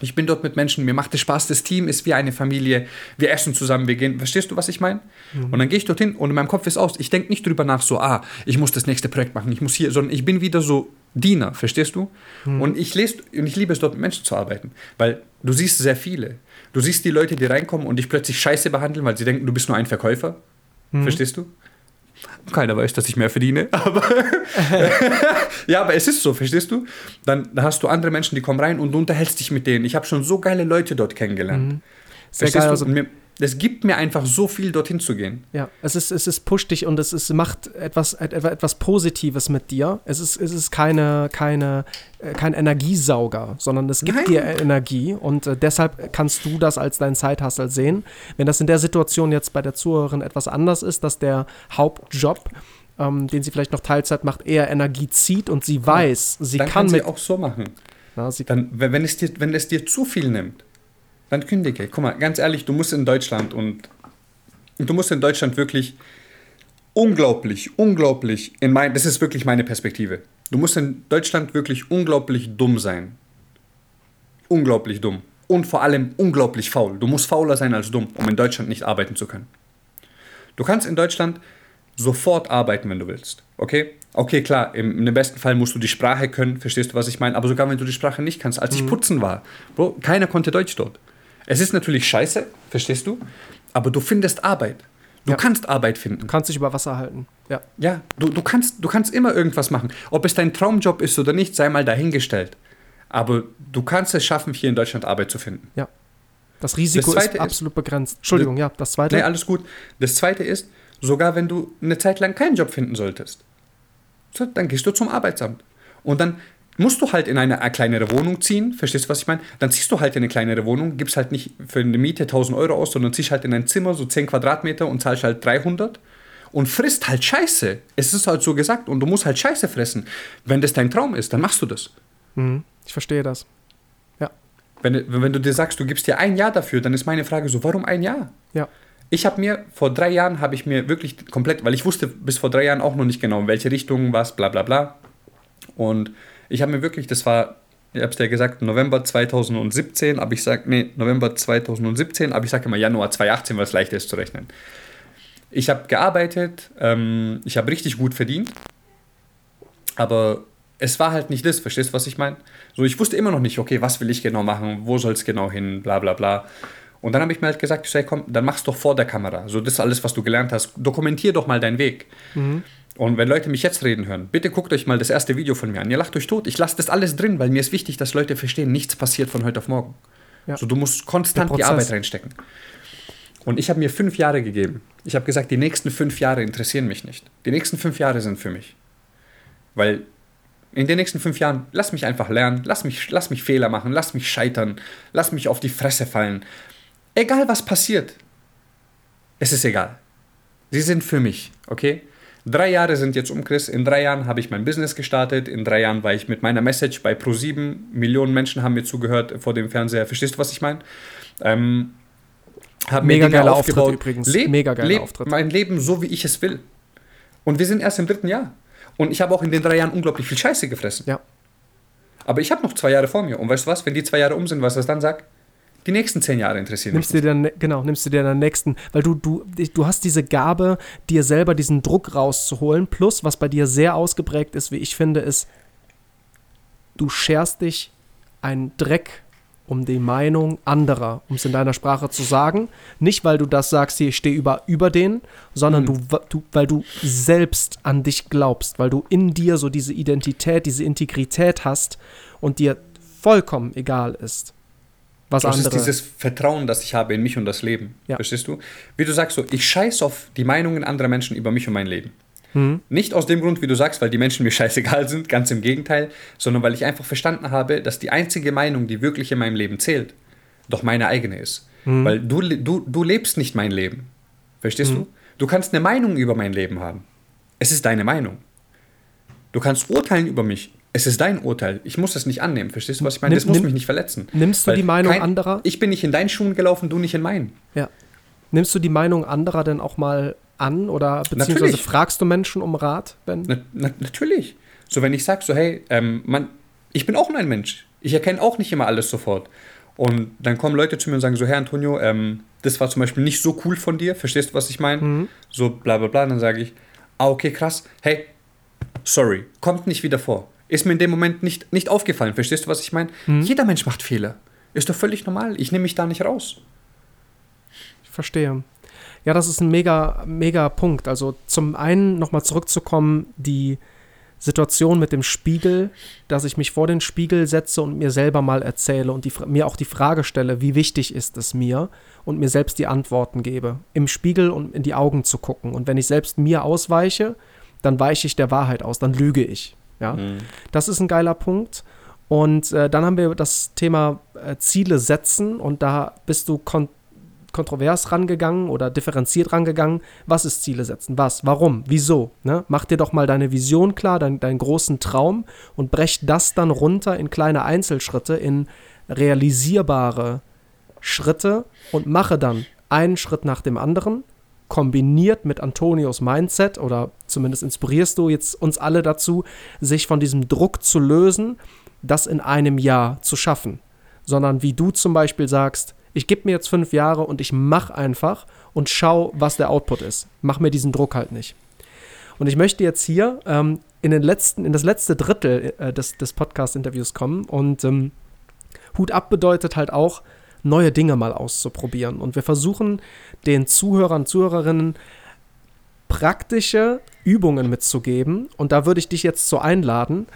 Ich bin dort mit Menschen, mir macht es Spaß, das Team ist wie eine Familie, wir essen zusammen, wir gehen, verstehst du, was ich meine? Und dann gehe ich dorthin und in meinem Kopf ist aus, ich denke nicht drüber nach, so, ah, ich muss das nächste Projekt machen, ich muss hier, sondern ich bin wieder so Diener, verstehst du? Und ich lese, und ich liebe es dort mit Menschen zu arbeiten, weil du siehst sehr viele. Du siehst die Leute, die reinkommen und dich plötzlich scheiße behandeln, weil sie denken, du bist nur ein Verkäufer, verstehst du? Keiner weiß, dass ich mehr verdiene, aber ja, aber es ist so, verstehst du? Dann, hast du andere Menschen, die kommen rein und du unterhältst dich mit denen. Ich habe schon so geile Leute dort kennengelernt. Sehr Verstehst geil, du? also- mir, es gibt mir einfach so viel, dorthin zu gehen. Ja, es ist, es ist pusht dich und es ist, macht etwas, et- etwas Positives mit dir. Es ist, es ist keine, keine, äh, kein Energiesauger, sondern es gibt Nein. dir Energie und äh, deshalb kannst du das als dein Zeithassel sehen. Wenn das in der Situation jetzt bei der Zuhörerin etwas anders ist, dass der Hauptjob, ähm, den sie vielleicht noch Teilzeit macht, eher Energie zieht und sie weiß, sie dann kann kann sie mit. auch so machen. Na, sie, Dann, wenn es dir, wenn es dir zu viel nimmt, dann kündige. Guck mal, ganz ehrlich, du musst in Deutschland und du musst in Deutschland wirklich unglaublich, unglaublich, in mein, das ist wirklich meine Perspektive. Du musst in Deutschland wirklich unglaublich dumm sein. Unglaublich dumm. Und vor allem unglaublich faul. Du musst fauler sein als dumm, um in Deutschland nicht arbeiten zu können. Du kannst in Deutschland sofort arbeiten, wenn du willst. Okay? Okay, klar, im, im besten Fall musst du die Sprache können, verstehst du, was ich meine? Aber sogar wenn du die Sprache nicht kannst, als ich putzen war, Bro, keiner konnte Deutsch dort. Es ist natürlich scheiße, verstehst du? Aber du findest Arbeit. Du Ja. kannst Arbeit finden. du kannst dich über Wasser halten. Ja. Ja, du, du, kannst, du kannst immer irgendwas machen. Ob es dein Traumjob ist oder nicht, sei mal dahingestellt. Aber du kannst es schaffen, hier in Deutschland Arbeit zu finden. Das Risiko Das ist Zweite ist- absolut begrenzt. Entschuldigung, ja, das zweite. Nee, alles gut. Das zweite ist, sogar wenn du eine Zeit lang keinen Job finden solltest, so, dann gehst du zum Arbeitsamt. Und dann musst du halt in eine äh, kleinere Wohnung ziehen, verstehst du, was ich meine? Dann ziehst du halt in eine kleinere Wohnung, gibst halt nicht für eine Miete 1000 Euro aus, sondern ziehst halt in ein Zimmer so 10 Quadratmeter und zahlst halt 300 und frisst halt Scheiße. Es ist halt so gesagt und du musst halt Scheiße fressen. Wenn das dein Traum ist, dann machst du das. Mhm, ich verstehe das. Ja. Wenn, wenn du dir sagst, du gibst dir ein Jahr dafür, dann ist meine Frage so, warum ein Jahr? Ja. Ich habe mir, vor drei Jahren habe ich mir wirklich komplett, weil ich wusste bis vor drei Jahren auch noch nicht genau, in welche Richtung, was, bla bla bla. Und ich habe mir wirklich, das war, ich habe es dir gesagt, November 2017, aber ich sage, nee, November 2017, aber ich sage immer Januar 2018, weil es leichter ist zu rechnen. Ich habe gearbeitet, ähm, ich habe richtig gut verdient, aber es war halt nicht das, verstehst du, was ich meine? So, ich wusste immer noch nicht, okay, was will ich genau machen, wo soll es genau hin, bla bla bla. Und dann habe ich mir halt gesagt, ich sag, komm, dann mach's doch vor der Kamera. So, das ist alles, was du gelernt hast. Dokumentier doch mal deinen Weg. Und wenn Leute mich jetzt reden hören, bitte guckt euch mal das erste Video von mir an. Ihr lacht euch tot. Ich lasse das alles drin, weil mir ist wichtig, dass Leute verstehen, nichts passiert von heute auf morgen. Ja. So, du musst konstant die. Arbeit reinstecken. Und ich habe mir fünf Jahre gegeben. Ich habe gesagt, die nächsten fünf Jahre interessieren mich nicht. Die nächsten fünf Jahre sind für mich. Weil in den nächsten fünf Jahren, lass mich einfach lernen, lass mich, lass mich Fehler machen, lass mich scheitern, lass mich auf die Fresse fallen. Egal was passiert, es ist egal. Sie sind für mich, okay? Drei Jahre sind jetzt um, Chris. In drei Jahren habe ich mein Business gestartet. In drei Jahren war ich mit meiner Message bei Pro7. Millionen Menschen haben mir zugehört vor dem Fernseher. Verstehst du, was ich meine? Ähm, hab Mega geiler Auftritt aufgebaut. übrigens. Leb, Mega geiler leb Auftritt. mein Leben so, wie ich es will. Und wir sind erst im dritten Jahr. Und ich habe auch in den drei Jahren unglaublich viel Scheiße gefressen. Ja. Aber ich habe noch zwei Jahre vor mir. Und weißt du was? Wenn die zwei Jahre um sind, was das dann sagt? Die nächsten zehn Jahre interessieren mich Nimmst du dir dann, genau, nimmst du dir dann nächsten, weil du, du, du hast diese Gabe, dir selber diesen Druck rauszuholen. Plus, was bei dir sehr ausgeprägt ist, wie ich finde, ist, du scherst dich einen Dreck um die Meinung anderer, um es in deiner Sprache zu sagen. Nicht, weil du das sagst, hier, ich stehe über, über denen, sondern du, du, weil du selbst an dich glaubst, weil du in dir so diese Identität, diese Integrität hast und dir vollkommen egal ist, was Das andere. ist dieses Vertrauen, das ich habe in mich und das Leben. Ja. Verstehst du? Wie du sagst, so, ich scheiß auf die Meinungen anderer Menschen über mich und mein Leben. Hm? Nicht aus dem Grund, wie du sagst, weil die Menschen mir scheißegal sind, ganz im Gegenteil, sondern weil ich einfach verstanden habe, dass die einzige Meinung, die wirklich in meinem Leben zählt, doch meine eigene ist. Hm. Weil du, du, du lebst nicht mein Leben. Verstehst du? Du kannst eine Meinung über mein Leben haben. Es ist deine Meinung. Du kannst urteilen über mich. Es ist dein Urteil. Ich muss es nicht annehmen. Verstehst du, was ich meine? Das muss mich nicht verletzen. Nimmst du die Meinung kein, anderer? Ich bin nicht in deinen Schuhen gelaufen, du nicht in meinen. Ja. Nimmst du die Meinung anderer denn auch mal an oder beziehungsweise Natürlich. fragst du Menschen um Rat? Wenn, Na, na, natürlich. So, wenn ich sage, so, hey, ähm, man, ich bin auch nur ein Mensch. Ich erkenne auch nicht immer alles sofort. Und dann kommen Leute zu mir und sagen so, Herr Antonio, ähm, das war zum Beispiel nicht so cool von dir. Verstehst du, was ich meine? So, bla bla bla. Dann sage ich, ah, okay, krass. Hey, sorry, kommt nicht wieder vor. Ist mir in dem Moment nicht, nicht aufgefallen. Verstehst du, was ich meine? Jeder Mensch macht Fehler. Ist doch völlig normal. Ich nehme mich da nicht raus. Ich verstehe. Ja, das ist ein mega, mega Punkt. Also zum einen nochmal zurückzukommen, die Situation mit dem Spiegel, dass ich mich vor den Spiegel setze und mir selber mal erzähle und die, mir auch die Frage stelle, wie wichtig ist es mir und mir selbst die Antworten gebe. Im Spiegel und in die Augen zu gucken. Und wenn ich selbst mir ausweiche, dann weiche ich der Wahrheit aus, dann lüge ich. Ja? Das ist ein geiler Punkt. Und äh, dann haben wir das Thema äh, Ziele setzen und da bist du kon kontrovers rangegangen oder differenziert rangegangen. Was ist Ziele setzen? Was? Warum? Wieso? Ne? Mach dir doch mal deine Vision klar, dein, deinen großen Traum und brech das dann runter in kleine Einzelschritte, in realisierbare Schritte und mache dann einen Schritt nach dem anderen, kombiniert mit Antonios Mindset oder zumindest inspirierst du jetzt uns alle dazu, sich von diesem Druck zu lösen, das in einem Jahr zu schaffen. Sondern wie du zum Beispiel sagst, ich gebe mir jetzt fünf Jahre und ich mache einfach und schau, was der Output ist. Mach mir diesen Druck halt nicht. Und ich möchte jetzt hier ähm, in, den letzten, in das letzte Drittel äh, des, des Podcast-Interviews kommen. Und ähm, Hut ab bedeutet halt auch, neue Dinge mal auszuprobieren. Und wir versuchen den Zuhörern, Zuhörerinnen praktische Übungen mitzugeben. Und da würde ich dich jetzt so einladen,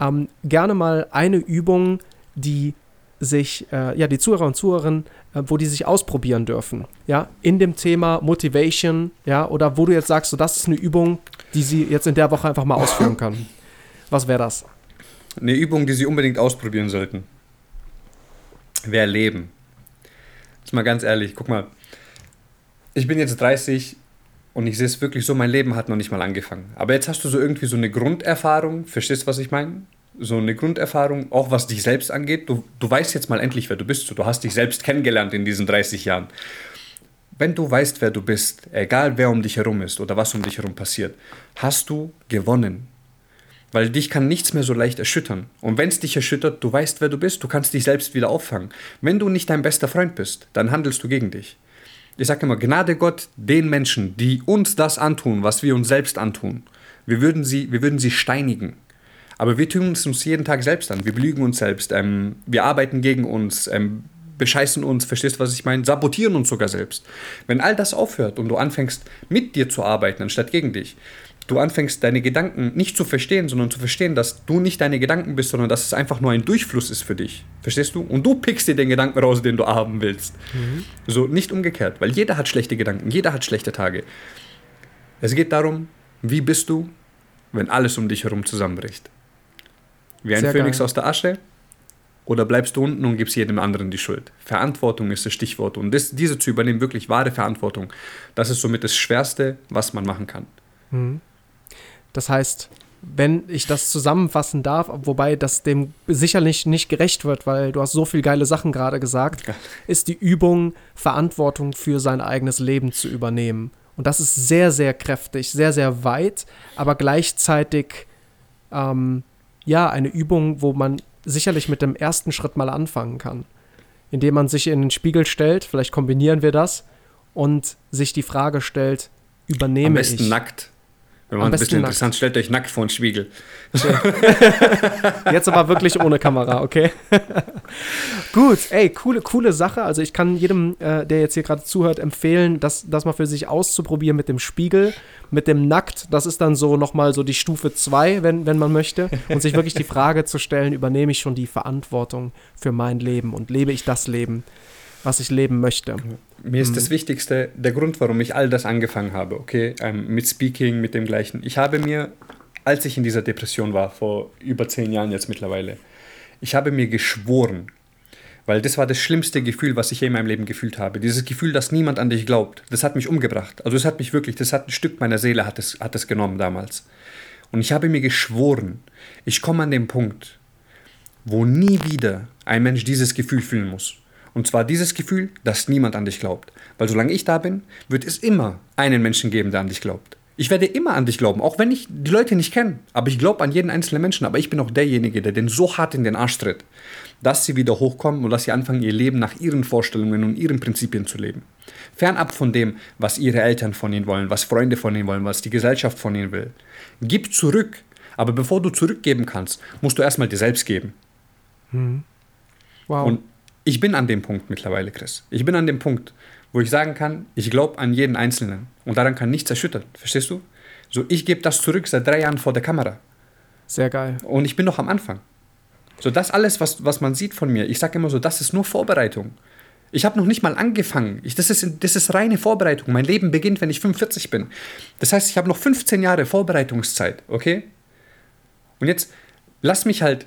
ähm, gerne mal eine Übung, die sich, äh, ja, die Zuhörer und Zuhörerinnen, äh, wo die sich ausprobieren dürfen, ja, in dem Thema Motivation, ja, oder wo du jetzt sagst, so, das ist eine Übung, die sie jetzt in der Woche einfach mal ausführen können. Was wäre das? Eine Übung, die Sie unbedingt ausprobieren sollten. Wäre Leben. Jetzt mal ganz ehrlich, guck mal. Ich bin jetzt 30 und ich sehe es wirklich so, mein Leben hat noch nicht mal angefangen. Aber jetzt hast du so irgendwie so eine Grunderfahrung, verstehst du, was ich meine? So eine Grunderfahrung, auch was dich selbst angeht. Du, du weißt jetzt mal endlich, wer du bist. Du hast dich selbst kennengelernt in diesen 30 Jahren. Wenn du weißt, wer du bist, egal wer um dich herum ist oder was um dich herum passiert, hast du gewonnen. Weil dich kann nichts mehr so leicht erschüttern. Und wenn es dich erschüttert, du weißt, wer du bist, du kannst dich selbst wieder auffangen. Wenn du nicht dein bester Freund bist, dann handelst du gegen dich. Ich sage immer, Gnade Gott den Menschen, die uns das antun, was wir uns selbst antun. Wir würden sie, wir würden sie steinigen. Aber wir tun es uns jeden Tag selbst an. Wir belügen uns selbst. Ähm, wir arbeiten gegen uns, ähm, bescheißen uns, verstehst du, was ich meine? Sabotieren uns sogar selbst. Wenn all das aufhört und du anfängst, mit dir zu arbeiten, anstatt gegen dich, du anfängst, deine Gedanken nicht zu verstehen, sondern zu verstehen, dass du nicht deine Gedanken bist, sondern dass es einfach nur ein Durchfluss ist für dich. Verstehst du? Und du pickst dir den Gedanken raus, den du haben willst. So, nicht umgekehrt, weil jeder hat schlechte Gedanken, jeder hat schlechte Tage. Es geht darum, wie bist du, wenn alles um dich herum zusammenbricht? Wie ein Sehr Phönix geil. aus der Asche? Oder bleibst du unten und gibst jedem anderen die Schuld? Verantwortung ist das Stichwort. Und das, diese zu übernehmen, wirklich wahre Verantwortung, das ist somit das Schwerste, was man machen kann. Das heißt, wenn ich das zusammenfassen darf, wobei das dem sicherlich nicht gerecht wird, weil du hast so viel geile Sachen gerade gesagt, ist die Übung, Verantwortung für sein eigenes Leben zu übernehmen. Und das ist sehr, sehr kräftig, sehr, sehr weit, aber gleichzeitig ähm, ja eine Übung, wo man sicherlich mit dem ersten Schritt mal anfangen kann. Indem man sich in den Spiegel stellt, vielleicht kombinieren wir das, und sich die Frage stellt, übernehme Am besten ich. nackt. Wenn man ein bisschen nackt. interessant stellt euch nackt vor den Spiegel. Jetzt aber wirklich ohne Kamera, okay? Gut, ey, coole, coole Sache. Also ich kann jedem, äh, der jetzt hier gerade zuhört, empfehlen, das, das mal für sich auszuprobieren mit dem Spiegel, mit dem Nackt. Das ist dann so nochmal so die Stufe 2, wenn, wenn man möchte. Und sich wirklich die Frage zu stellen, übernehme ich schon die Verantwortung für mein Leben und lebe ich das Leben, was ich leben möchte. Mir ist das Wichtigste, der Grund, warum ich all das angefangen habe, okay, ähm, mit Speaking, mit dem gleichen. Ich habe mir, als ich in dieser Depression war, vor über zehn Jahren jetzt mittlerweile, ich habe mir geschworen, weil das war das schlimmste Gefühl, was ich je in meinem Leben gefühlt habe. Dieses Gefühl, dass niemand an dich glaubt, das hat mich umgebracht. Also es hat mich wirklich, das hat ein Stück meiner Seele hat es, hat es genommen damals. Und ich habe mir geschworen, ich komme an den Punkt, wo nie wieder ein Mensch dieses Gefühl fühlen muss. Und zwar dieses Gefühl, dass niemand an dich glaubt. Weil solange ich da bin, wird es immer einen Menschen geben, der an dich glaubt. Ich werde immer an dich glauben, auch wenn ich die Leute nicht kenne. Aber ich glaube an jeden einzelnen Menschen. Aber ich bin auch derjenige, der den so hart in den Arsch tritt, dass sie wieder hochkommen und dass sie anfangen, ihr Leben nach ihren Vorstellungen und ihren Prinzipien zu leben. Fernab von dem, was ihre Eltern von ihnen wollen, was Freunde von ihnen wollen, was die Gesellschaft von ihnen will. Gib zurück. Aber bevor du zurückgeben kannst, musst du erstmal dir selbst geben. Hm. Wow. Und ich bin an dem Punkt mittlerweile, Chris. Ich bin an dem Punkt, wo ich sagen kann, ich glaube an jeden Einzelnen. Und daran kann nichts erschüttern. Verstehst du? So, ich gebe das zurück seit drei Jahren vor der Kamera. Sehr geil. Und ich bin noch am Anfang. So, das alles, was, was man sieht von mir, ich sage immer so, das ist nur Vorbereitung. Ich habe noch nicht mal angefangen. Ich, das, ist, das ist reine Vorbereitung. Mein Leben beginnt, wenn ich 45 bin. Das heißt, ich habe noch 15 Jahre Vorbereitungszeit, okay? Und jetzt lass mich halt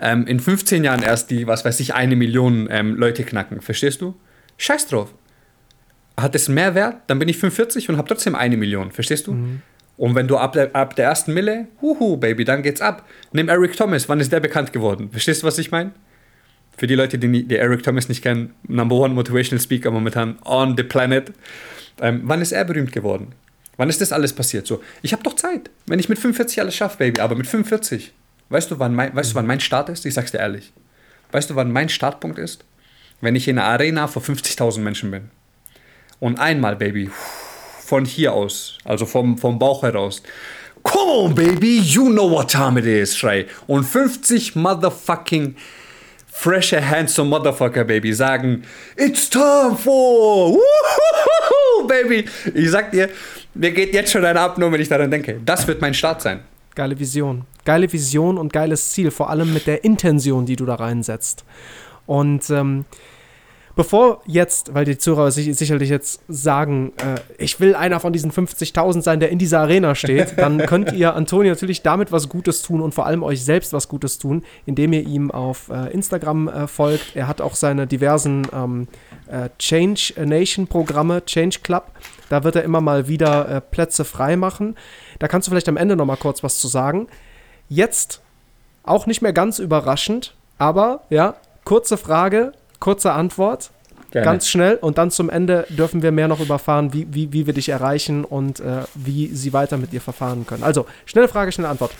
ähm, in 15 Jahren erst die, was weiß ich, eine Million ähm, Leute knacken. Verstehst du? Scheiß drauf. Hat es mehr Wert, dann bin ich 45 und habe trotzdem eine Million. Verstehst du? Mhm. Und wenn du ab der, ab der ersten Mille, huhu, Baby, dann geht's ab. Nimm Eric Thomas, wann ist der bekannt geworden? Verstehst du, was ich meine? Für die Leute, die, die Eric Thomas nicht kennen, Number One Motivational Speaker momentan on the planet. Ähm, wann ist er berühmt geworden? Wann ist das alles passiert? So, ich habe doch Zeit. Wenn ich mit 45 alles schaffe, Baby, aber mit 45, Weißt du, wann mein, weißt du, wann mein Start ist? Ich sag's dir ehrlich. Weißt du, wann mein Startpunkt ist? Wenn ich in einer Arena vor 50.000 Menschen bin. Und einmal, Baby, von hier aus, also vom, vom Bauch heraus, Come on, baby, you know what time it is, schrei. Und 50 motherfucking fresher, handsome motherfucker, baby, sagen, it's time for, woohoo, baby. Ich sag dir, mir geht jetzt schon ein ab, nur wenn ich daran denke. Das wird mein Start sein. Geile Vision. Geile Vision und geiles Ziel, vor allem mit der Intention, die du da reinsetzt. Und ähm, bevor jetzt, weil die Zuhörer sich, sicherlich jetzt sagen, äh, ich will einer von diesen 50.000 sein, der in dieser Arena steht, dann könnt ihr Antonio natürlich damit was Gutes tun und vor allem euch selbst was Gutes tun, indem ihr ihm auf äh, Instagram äh, folgt. Er hat auch seine diversen ähm, äh, Change Nation Programme, Change Club. Da wird er immer mal wieder äh, Plätze frei machen. Da kannst du vielleicht am Ende noch mal kurz was zu sagen. Jetzt auch nicht mehr ganz überraschend, aber ja, kurze Frage, kurze Antwort. Gerne. Ganz schnell und dann zum Ende dürfen wir mehr noch überfahren, wie, wie, wie wir dich erreichen und äh, wie sie weiter mit dir verfahren können. Also, schnelle Frage, schnelle Antwort.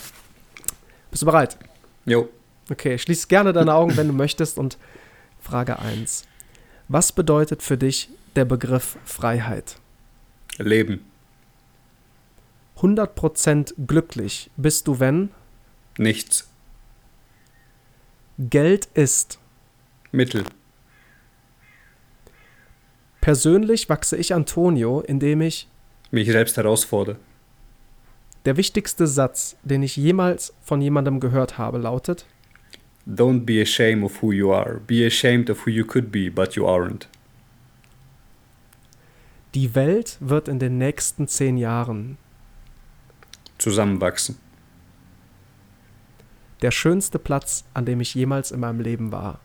Bist du bereit? Jo. Okay, schließ gerne deine Augen, wenn du möchtest. Und Frage 1. Was bedeutet für dich der Begriff Freiheit? Leben. 100% glücklich bist du, wenn? Nichts. Geld ist. Mittel. Persönlich wachse ich Antonio, indem ich mich selbst herausfordere. Der wichtigste Satz, den ich jemals von jemandem gehört habe, lautet: Don't be ashamed of who you are. Be ashamed of who you could be, but you aren't. Die Welt wird in den nächsten zehn Jahren zusammenwachsen. Der schönste Platz, an dem ich jemals in meinem Leben war.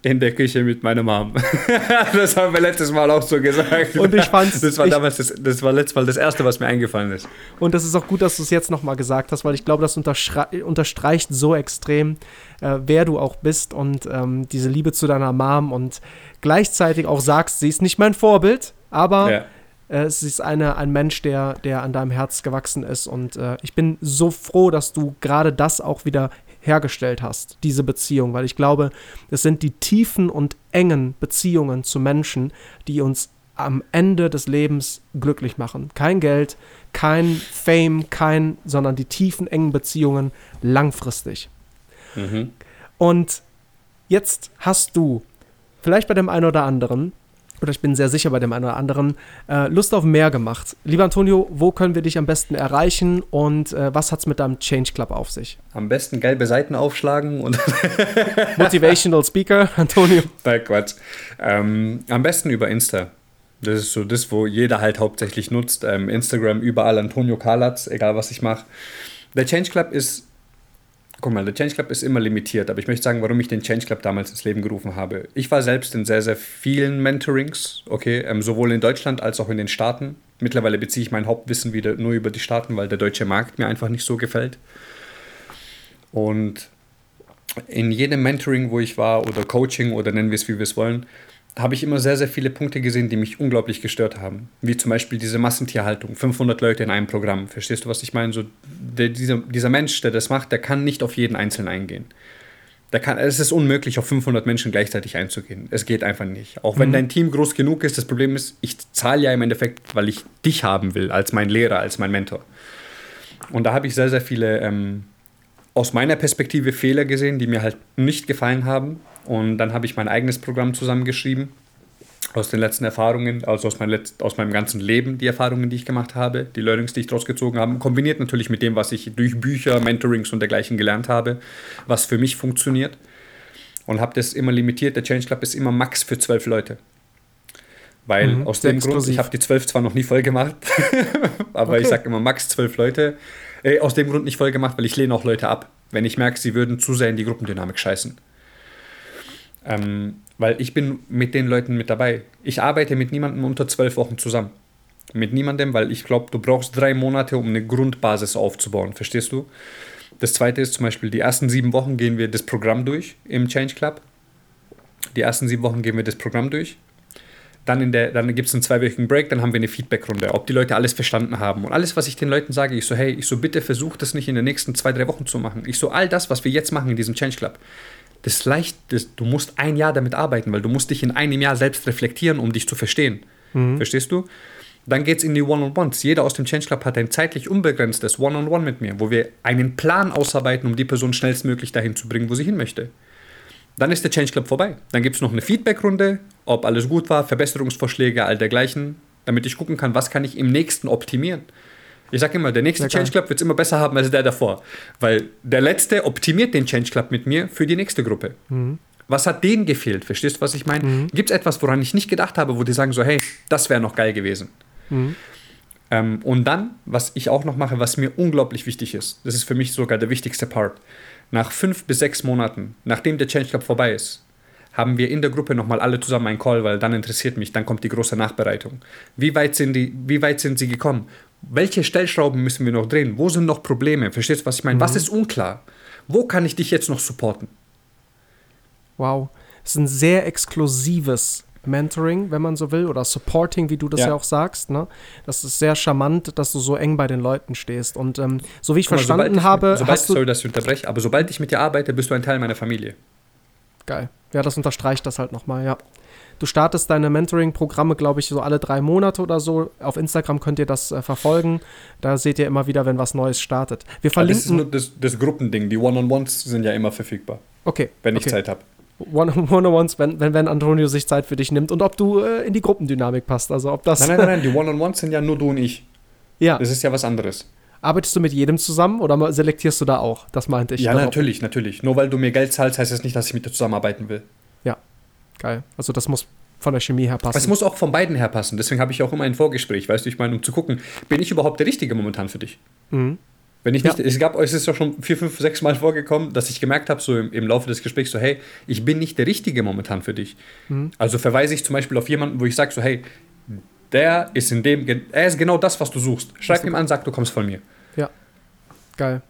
In der Küche mit meiner Mom. das haben wir letztes Mal auch so gesagt. Und ich fand's. Das war damals das, das war letztes Mal das erste, was mir eingefallen ist. Und das ist auch gut, dass du es jetzt nochmal gesagt hast, weil ich glaube, das unterstreicht so extrem, äh, wer du auch bist und ähm, diese Liebe zu deiner Mom und gleichzeitig auch sagst, sie ist nicht mein Vorbild, aber ja. Äh, sie ist eine, ein Mensch, der, der an deinem Herz gewachsen ist. Und äh, ich bin so froh, dass du gerade das auch wieder hergestellt hast, diese Beziehung, weil ich glaube, es sind die tiefen und engen Beziehungen zu Menschen, die uns am Ende des Lebens glücklich machen. Kein Geld, kein Fame, kein, sondern die tiefen, engen Beziehungen langfristig. Mhm. Und jetzt hast du vielleicht bei dem einen oder anderen, oder ich bin sehr sicher bei dem einen oder anderen, äh, Lust auf mehr gemacht. Lieber Antonio, wo können wir dich am besten erreichen und äh, was hat es mit deinem Change Club auf sich? Am besten gelbe Seiten aufschlagen und. Motivational Speaker, Antonio. Nein, Quatsch. Ähm, am besten über Insta. Das ist so das, wo jeder halt hauptsächlich nutzt. Ähm, Instagram überall Antonio Kalatz, egal was ich mache. Der Change Club ist Guck mal, der Change Club ist immer limitiert, aber ich möchte sagen, warum ich den Change Club damals ins Leben gerufen habe. Ich war selbst in sehr, sehr vielen Mentorings, okay, ähm, sowohl in Deutschland als auch in den Staaten. Mittlerweile beziehe ich mein Hauptwissen wieder nur über die Staaten, weil der deutsche Markt mir einfach nicht so gefällt. Und in jedem Mentoring, wo ich war, oder Coaching, oder nennen wir es, wie wir es wollen, habe ich immer sehr, sehr viele Punkte gesehen, die mich unglaublich gestört haben. Wie zum Beispiel diese Massentierhaltung, 500 Leute in einem Programm. Verstehst du, was ich meine? So, der, dieser, dieser Mensch, der das macht, der kann nicht auf jeden Einzelnen eingehen. Der kann, es ist unmöglich, auf 500 Menschen gleichzeitig einzugehen. Es geht einfach nicht. Auch wenn mhm. dein Team groß genug ist, das Problem ist, ich zahle ja im Endeffekt, weil ich dich haben will, als mein Lehrer, als mein Mentor. Und da habe ich sehr, sehr viele ähm, aus meiner Perspektive Fehler gesehen, die mir halt nicht gefallen haben. Und dann habe ich mein eigenes Programm zusammengeschrieben aus den letzten Erfahrungen, also aus, mein Letz-, aus meinem ganzen Leben, die Erfahrungen, die ich gemacht habe, die Learnings, die ich daraus gezogen habe, kombiniert natürlich mit dem, was ich durch Bücher, Mentorings und dergleichen gelernt habe, was für mich funktioniert. Und habe das immer limitiert. Der Change Club ist immer max für zwölf Leute. Weil mhm, aus dem Grund, ich habe die zwölf zwar noch nie voll gemacht, aber okay. ich sage immer max zwölf Leute. Äh, aus dem Grund nicht voll gemacht, weil ich lehne auch Leute ab, wenn ich merke, sie würden zu sehr in die Gruppendynamik scheißen. Ähm, weil ich bin mit den Leuten mit dabei. Ich arbeite mit niemandem unter zwölf Wochen zusammen. Mit niemandem, weil ich glaube, du brauchst drei Monate, um eine Grundbasis aufzubauen. Verstehst du? Das zweite ist zum Beispiel, die ersten sieben Wochen gehen wir das Programm durch im Change Club. Die ersten sieben Wochen gehen wir das Programm durch. Dann, dann gibt es einen zweiwöchigen Break, dann haben wir eine Feedbackrunde, ob die Leute alles verstanden haben. Und alles, was ich den Leuten sage, ich so, hey, ich so, bitte versuch das nicht in den nächsten zwei, drei Wochen zu machen. Ich so, all das, was wir jetzt machen in diesem Change Club, das leicht, das, du musst ein Jahr damit arbeiten, weil du musst dich in einem Jahr selbst reflektieren, um dich zu verstehen. Mhm. Verstehst du? Dann geht es in die One-on-Ones. Jeder aus dem Change Club hat ein zeitlich unbegrenztes One-on-One -on -One mit mir, wo wir einen Plan ausarbeiten, um die Person schnellstmöglich dahin zu bringen, wo sie hin möchte. Dann ist der Change Club vorbei. Dann gibt es noch eine Feedback-Runde, ob alles gut war, Verbesserungsvorschläge, all dergleichen, damit ich gucken kann, was kann ich im nächsten optimieren. Ich sage immer, der nächste ja, Change Club wird es immer besser haben als der davor. Weil der letzte optimiert den Change Club mit mir für die nächste Gruppe. Mhm. Was hat denen gefehlt? Verstehst du, was ich meine? Mhm. Gibt es etwas, woran ich nicht gedacht habe, wo die sagen so, hey, das wäre noch geil gewesen? Mhm. Ähm, und dann, was ich auch noch mache, was mir unglaublich wichtig ist, das ist für mich sogar der wichtigste Part. Nach fünf bis sechs Monaten, nachdem der Change Club vorbei ist, haben wir in der Gruppe nochmal alle zusammen einen Call, weil dann interessiert mich, dann kommt die große Nachbereitung. Wie weit sind, die, wie weit sind sie gekommen? Welche Stellschrauben müssen wir noch drehen? Wo sind noch Probleme? Verstehst du, was ich meine? Mhm. Was ist unklar? Wo kann ich dich jetzt noch supporten? Wow. Es ist ein sehr exklusives Mentoring, wenn man so will, oder Supporting, wie du das ja, ja auch sagst. Ne? Das ist sehr charmant, dass du so eng bei den Leuten stehst. Und ähm, so wie ich mal, verstanden ich habe. Sobald, sorry, dass ich unterbreche, aber sobald ich mit dir arbeite, bist du ein Teil meiner Familie. Geil. Ja, das unterstreicht das halt nochmal, ja. Du startest deine Mentoring-Programme, glaube ich, so alle drei Monate oder so. Auf Instagram könnt ihr das äh, verfolgen. Da seht ihr immer wieder, wenn was Neues startet. Wir verlinken. Das ist nur das, das Gruppending. Die One-on-Ones sind ja immer verfügbar. Okay. Wenn ich okay. Zeit habe. One-on-Ones, wenn, wenn, wenn Antonio sich Zeit für dich nimmt und ob du äh, in die Gruppendynamik passt. Also ob das. Nein, nein, nein, nein. die One-on-Ones sind ja nur du und ich. Ja. Das ist ja was anderes. Arbeitest du mit jedem zusammen oder selektierst du da auch? Das meinte ich. Ja, natürlich, natürlich. Nur weil du mir Geld zahlst, heißt das nicht, dass ich mit dir zusammenarbeiten will. Ja, geil. Also das muss von der Chemie her passen. Es muss auch von beiden her passen. Deswegen habe ich auch immer ein Vorgespräch, weißt du, ich meine, um zu gucken, bin ich überhaupt der Richtige momentan für dich? Mhm. Wenn ich nicht, ja. es gab, es ist ja schon vier, fünf, sechs Mal vorgekommen, dass ich gemerkt habe, so im, im, Laufe des Gesprächs, so, hey, ich bin nicht der Richtige momentan für dich. Mhm. Also verweise ich zum Beispiel auf jemanden, wo ich sage, so, hey, der ist in dem, er ist genau das, was du suchst. Schreib ihm an, sag, du kommst von mir. Ja. Geil.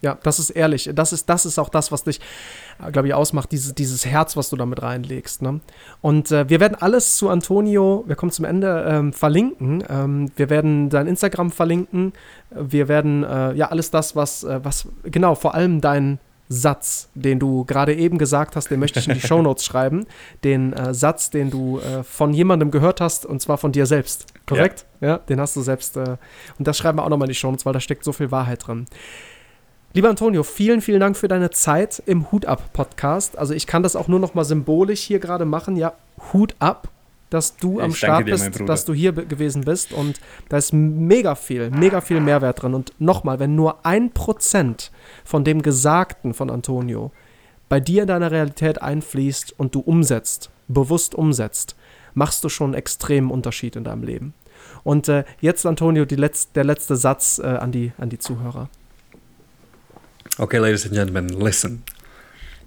Ja, das ist ehrlich. Das ist, das ist auch das, was dich, äh, glaube ich, ausmacht, dieses, dieses Herz, was du damit reinlegst. Ne? Und äh, wir werden alles zu Antonio, wir kommen zum Ende, ähm, verlinken. Ähm, wir werden dein Instagram verlinken. Wir werden, äh, ja, alles das, was, äh, was, genau, vor allem dein Satz, den du gerade eben gesagt hast, den möchte ich in die Shownotes schreiben. Den äh, Satz, den du äh, von jemandem gehört hast, und zwar von dir selbst. Korrekt? Ja, ja den hast du selbst. und das schreiben wir auch nochmal in die Shownotes, weil da steckt so viel Wahrheit drin. Lieber Antonio, vielen, vielen Dank für deine Zeit im Hut ab Podcast. Also ich kann das auch nur noch mal symbolisch hier gerade machen. Ja, Hut ab, dass du ich am Start dir, bist, dass du hier gewesen bist und da ist mega viel, mega viel Mehrwert drin. Und nochmal, wenn nur ein Prozent von dem Gesagten von Antonio bei dir in deiner Realität einfließt und du umsetzt, bewusst umsetzt, machst du schon einen extremen Unterschied in deinem Leben. Und äh, jetzt, Antonio, Letz-, der letzte Satz äh, an, die, an die Zuhörer. Okay, ladies and gentlemen, listen.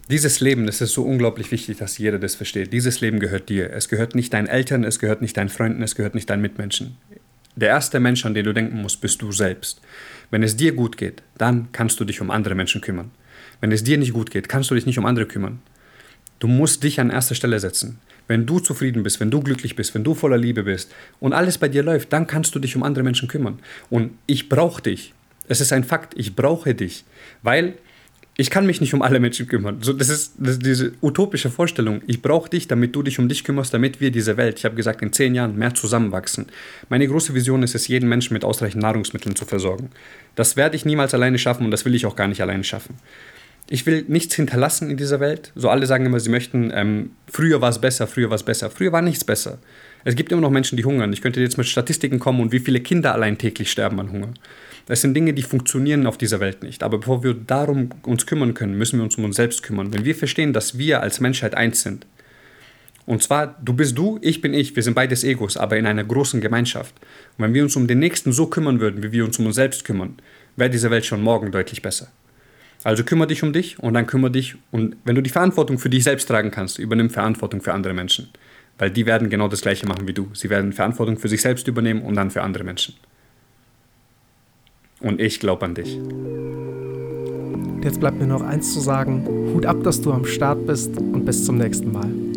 Dieses Leben, es ist so unglaublich wichtig, dass jeder das versteht. Dieses Leben gehört dir. Es gehört nicht deinen Eltern, es gehört nicht deinen Freunden, es gehört nicht deinen Mitmenschen. der erste Mensch, an den du denken musst, bist du selbst. Wenn es dir gut geht, dann kannst du dich um andere Menschen kümmern. Wenn es dir nicht gut geht, kannst du dich nicht um andere kümmern. Du musst dich an erster Stelle setzen. Wenn du zufrieden bist, wenn du glücklich bist, wenn du voller Liebe bist und alles bei dir läuft, dann kannst du dich um andere Menschen kümmern. Und ich brauche dich. Es ist ein Fakt, ich brauche dich. Weil ich kann mich nicht um alle Menschen kümmern. So, das, ist, das ist diese utopische Vorstellung. Ich brauche dich, damit du dich um dich kümmerst, damit wir diese Welt, ich habe gesagt, in zehn Jahren mehr zusammenwachsen. Meine große Vision ist es, jeden Menschen mit ausreichend Nahrungsmitteln zu versorgen. Das werde ich niemals alleine schaffen und das will ich auch gar nicht alleine schaffen. Ich will nichts hinterlassen in dieser Welt. So alle sagen immer, sie möchten, ähm, früher war es besser, früher war es besser. Früher war nichts besser. Es gibt immer noch Menschen, die hungern. Ich könnte jetzt mit Statistiken kommen und wie viele Kinder allein täglich sterben an Hunger. Das sind Dinge, die funktionieren auf dieser Welt nicht. Aber bevor wir darum uns kümmern können, müssen wir uns um uns selbst kümmern. Wenn wir verstehen, dass wir als Menschheit eins sind, und zwar, du bist du, ich bin ich, wir sind beides Egos, aber in einer großen Gemeinschaft. Und wenn wir uns um den Nächsten so kümmern würden, wie wir uns um uns selbst kümmern, wäre diese Welt schon morgen deutlich besser. Also kümmere dich um dich und dann kümmere dich und wenn du die Verantwortung für dich selbst tragen kannst, übernimm Verantwortung für andere Menschen. Weil die werden genau das Gleiche machen wie du. Sie werden Verantwortung für sich selbst übernehmen und dann für andere Menschen. Und ich glaube an dich. Jetzt bleibt mir noch eins zu sagen. Hut ab, dass du am Start bist und bis zum nächsten Mal.